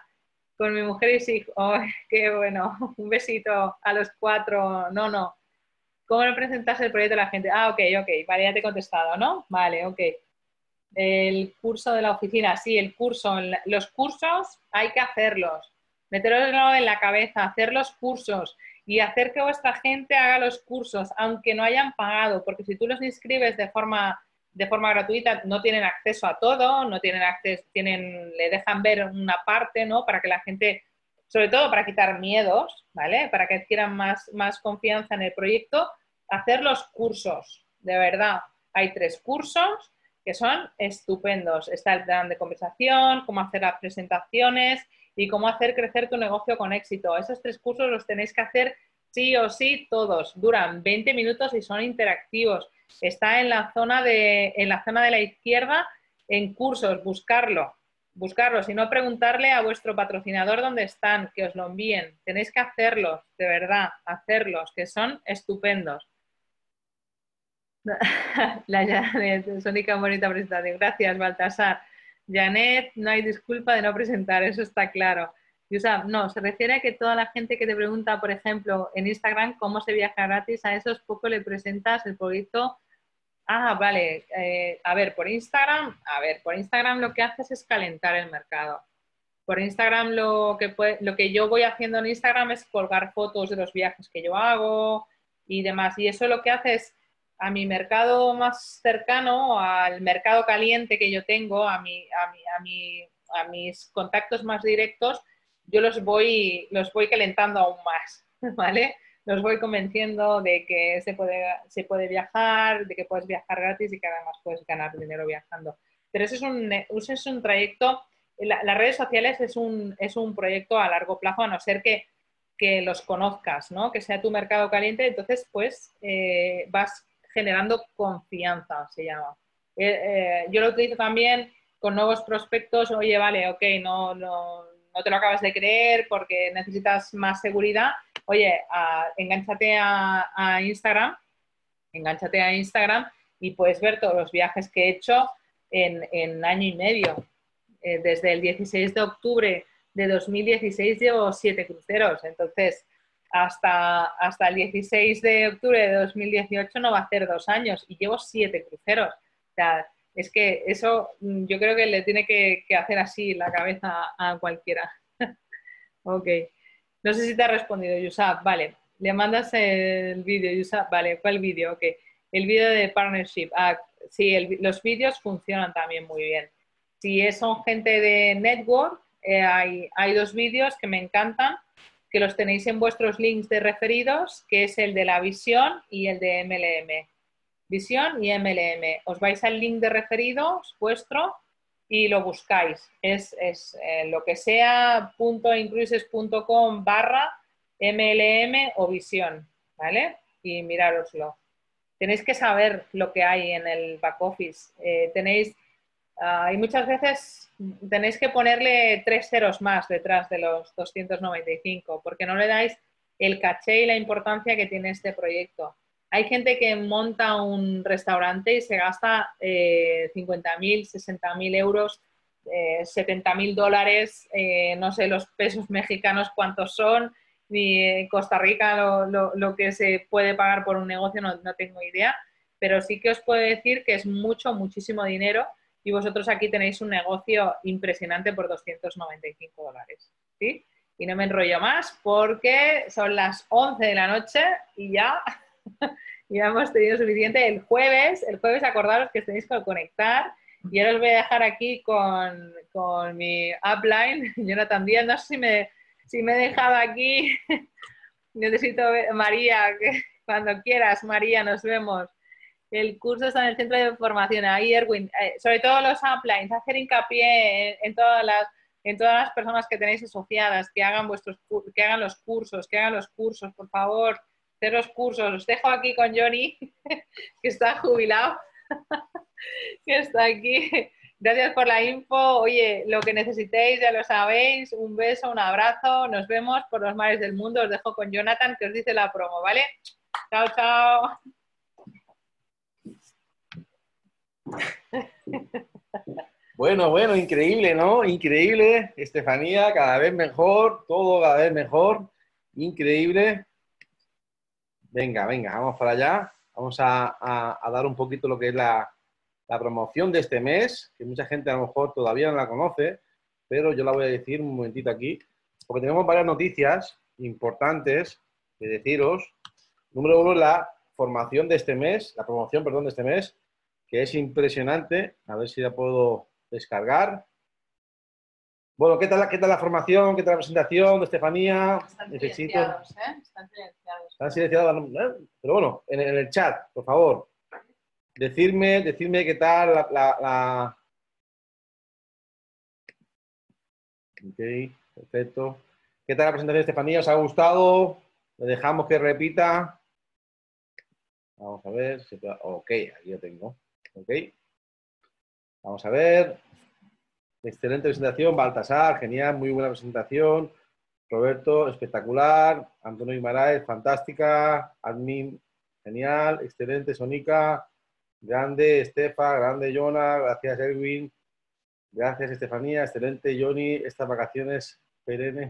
Con mi mujer y su hijo, qué bueno. Un besito a los cuatro. No, no. ¿Cómo le presentas el proyecto a la gente? Ah, ok, ok, vale, ya te he contestado, ¿no? Vale, ok. El curso de la oficina, sí, el curso. Los cursos hay que hacerlos. Meterlo en la cabeza, hacer los cursos y hacer que vuestra gente haga los cursos, aunque no hayan pagado, porque si tú los inscribes de forma, de forma gratuita, no tienen acceso a todo, no tienen acceso, tienen, le dejan ver una parte, ¿no? Para que la gente, sobre todo para quitar miedos, ¿vale? Para que adquieran más, más confianza en el proyecto, hacer los cursos, de verdad. Hay tres cursos que son estupendos. Está el plan de conversación, cómo hacer las presentaciones y cómo hacer crecer tu negocio con éxito. Esos tres cursos los tenéis que hacer sí o sí todos. Duran 20 minutos y son interactivos. Está en la zona de, en la, zona de la izquierda en cursos, buscarlo. Buscarlo, si no preguntarle a vuestro patrocinador dónde están, que os lo envíen. Tenéis que hacerlos, de verdad, hacerlos, que son estupendos. La Sónica, bonita presentación. Gracias, Baltasar. Janet, no hay disculpa de no presentar, eso está claro. Yusab, no, se refiere a que toda la gente que te pregunta, por ejemplo, en Instagram cómo se viaja gratis, a esos poco le presentas el proyecto. Ah, vale. Eh, a ver, por Instagram, a ver, por Instagram lo que haces es calentar el mercado. Por Instagram lo que, lo que yo voy haciendo en Instagram es colgar fotos de los viajes que yo hago y demás. Y eso lo que hace es a mi mercado más cercano, al mercado caliente que yo tengo, a, mi, a, mi, a, a mis contactos más directos, yo los voy, los voy calentando aún más, ¿vale? Los voy convenciendo de que se puede, se puede viajar, de que puedes viajar gratis y que además puedes ganar dinero viajando. Pero eso es un, eso es un trayecto, las redes sociales es un, es un proyecto a largo plazo, a no ser que, que los conozcas, ¿no? Que sea tu mercado caliente, entonces pues eh, vas generando confianza, se llama. Eh, eh, yo lo utilizo también con nuevos prospectos, oye, vale, ok, no, no, no te lo acabas de creer porque necesitas más seguridad, oye, enganchate a, Instagram, enganchate a Instagram y puedes ver todos los viajes que he hecho en, en año y medio. Eh, desde el 16 de octubre de 2016 llevo siete cruceros, entonces hasta, hasta el 16 de octubre de 2018 no va a hacer dos años y llevo siete cruceros. Es que eso mm, yo creo que le tiene que, hacer así la cabeza a cualquiera. ok. No sé si te ha respondido, Yusuf. Vale. Le mandas el vídeo, Yusuf. Vale, ¿cuál vídeo? Ok. El vídeo de partnership. Ah, sí, los vídeos funcionan también muy bien. Si son gente de network, eh, hay, hay dos vídeos que me encantan que los tenéis en vuestros links de referidos, que es el de la visión y el de MLM. Visión y MLM. Os vais al link de referidos vuestro y lo buscáis. Es, eh, lo que sea .incruises.com barra MLM o visión, ¿vale? Y mirároslo. Tenéis que saber lo que hay en el back office. Eh, tenéis Ah, y muchas veces tenéis que ponerle tres ceros más detrás de los 295 porque no le dais el caché y la importancia que tiene este proyecto. Hay gente que monta un restaurante y se gasta eh, 50.000, 60.000 euros, eh, 70.000 dólares, eh, no sé los pesos mexicanos cuántos son, ni en Costa Rica lo, lo, que se puede pagar por un negocio, no, no tengo idea, pero sí que os puedo decir que es mucho, muchísimo dinero y vosotros aquí tenéis un negocio impresionante por 295 dólares. ¿sí? Y no me enrollo más porque son las 11 de la noche y ya, ya hemos tenido suficiente. El jueves, el jueves acordaros que tenéis que conectar y ahora os voy a dejar aquí con, con mi upline, Jonathan Díaz. No sé si me, si me he dejado aquí. Necesito María, que cuando quieras, María, nos vemos. El curso está en el centro de formación. Ahí, Erwin, eh, sobre todo los uplines, hacer hincapié en, todas las en todas las personas que tenéis asociadas, que hagan vuestros que hagan los cursos, que hagan los cursos, por favor, hacer los cursos. Os dejo aquí con Johnny, que está jubilado, que está aquí. Gracias por la info. Oye, lo que necesitéis ya lo sabéis. Un beso, un abrazo. Nos vemos por los mares del mundo. Os dejo con Jonathan que os dice la promo, ¿vale? Chao, chao. Bueno, bueno, increíble, ¿no? Increíble, Estefanía, cada vez mejor, todo cada vez mejor, increíble. Venga, venga, vamos para allá. Vamos a, dar un poquito lo que es la, la, promoción de este mes, que mucha gente a lo mejor todavía no la conoce, pero yo la voy a decir un momentito aquí, porque tenemos varias noticias importantes de deciros. Número uno, la formación de este mes, la promoción, perdón, de este mes, que es impresionante. A ver si la puedo descargar. Bueno, ¿qué tal, qué tal la formación? ¿Qué tal la presentación de Estefanía? Están Necesito... silenciados, ¿eh? Están silenciados. Están silenciados, ¿eh? pero bueno, en, el chat, por favor. Decirme, decirme qué tal la, la... Ok, perfecto. ¿Qué tal la presentación de Estefanía? ¿Os ha gustado? ¿Le dejamos que repita? Vamos a ver. Ok, aquí lo tengo. ¿Ok? Vamos a ver. Excelente presentación, Baltasar, genial, muy buena presentación. Roberto, espectacular. Antonio Guimaraes, fantástica. Admin, genial. Excelente, Sonica. Grande, Estefa, grande, Jonah, gracias, Erwin. Gracias, Estefanía. Excelente, Johnny. Estas vacaciones perennes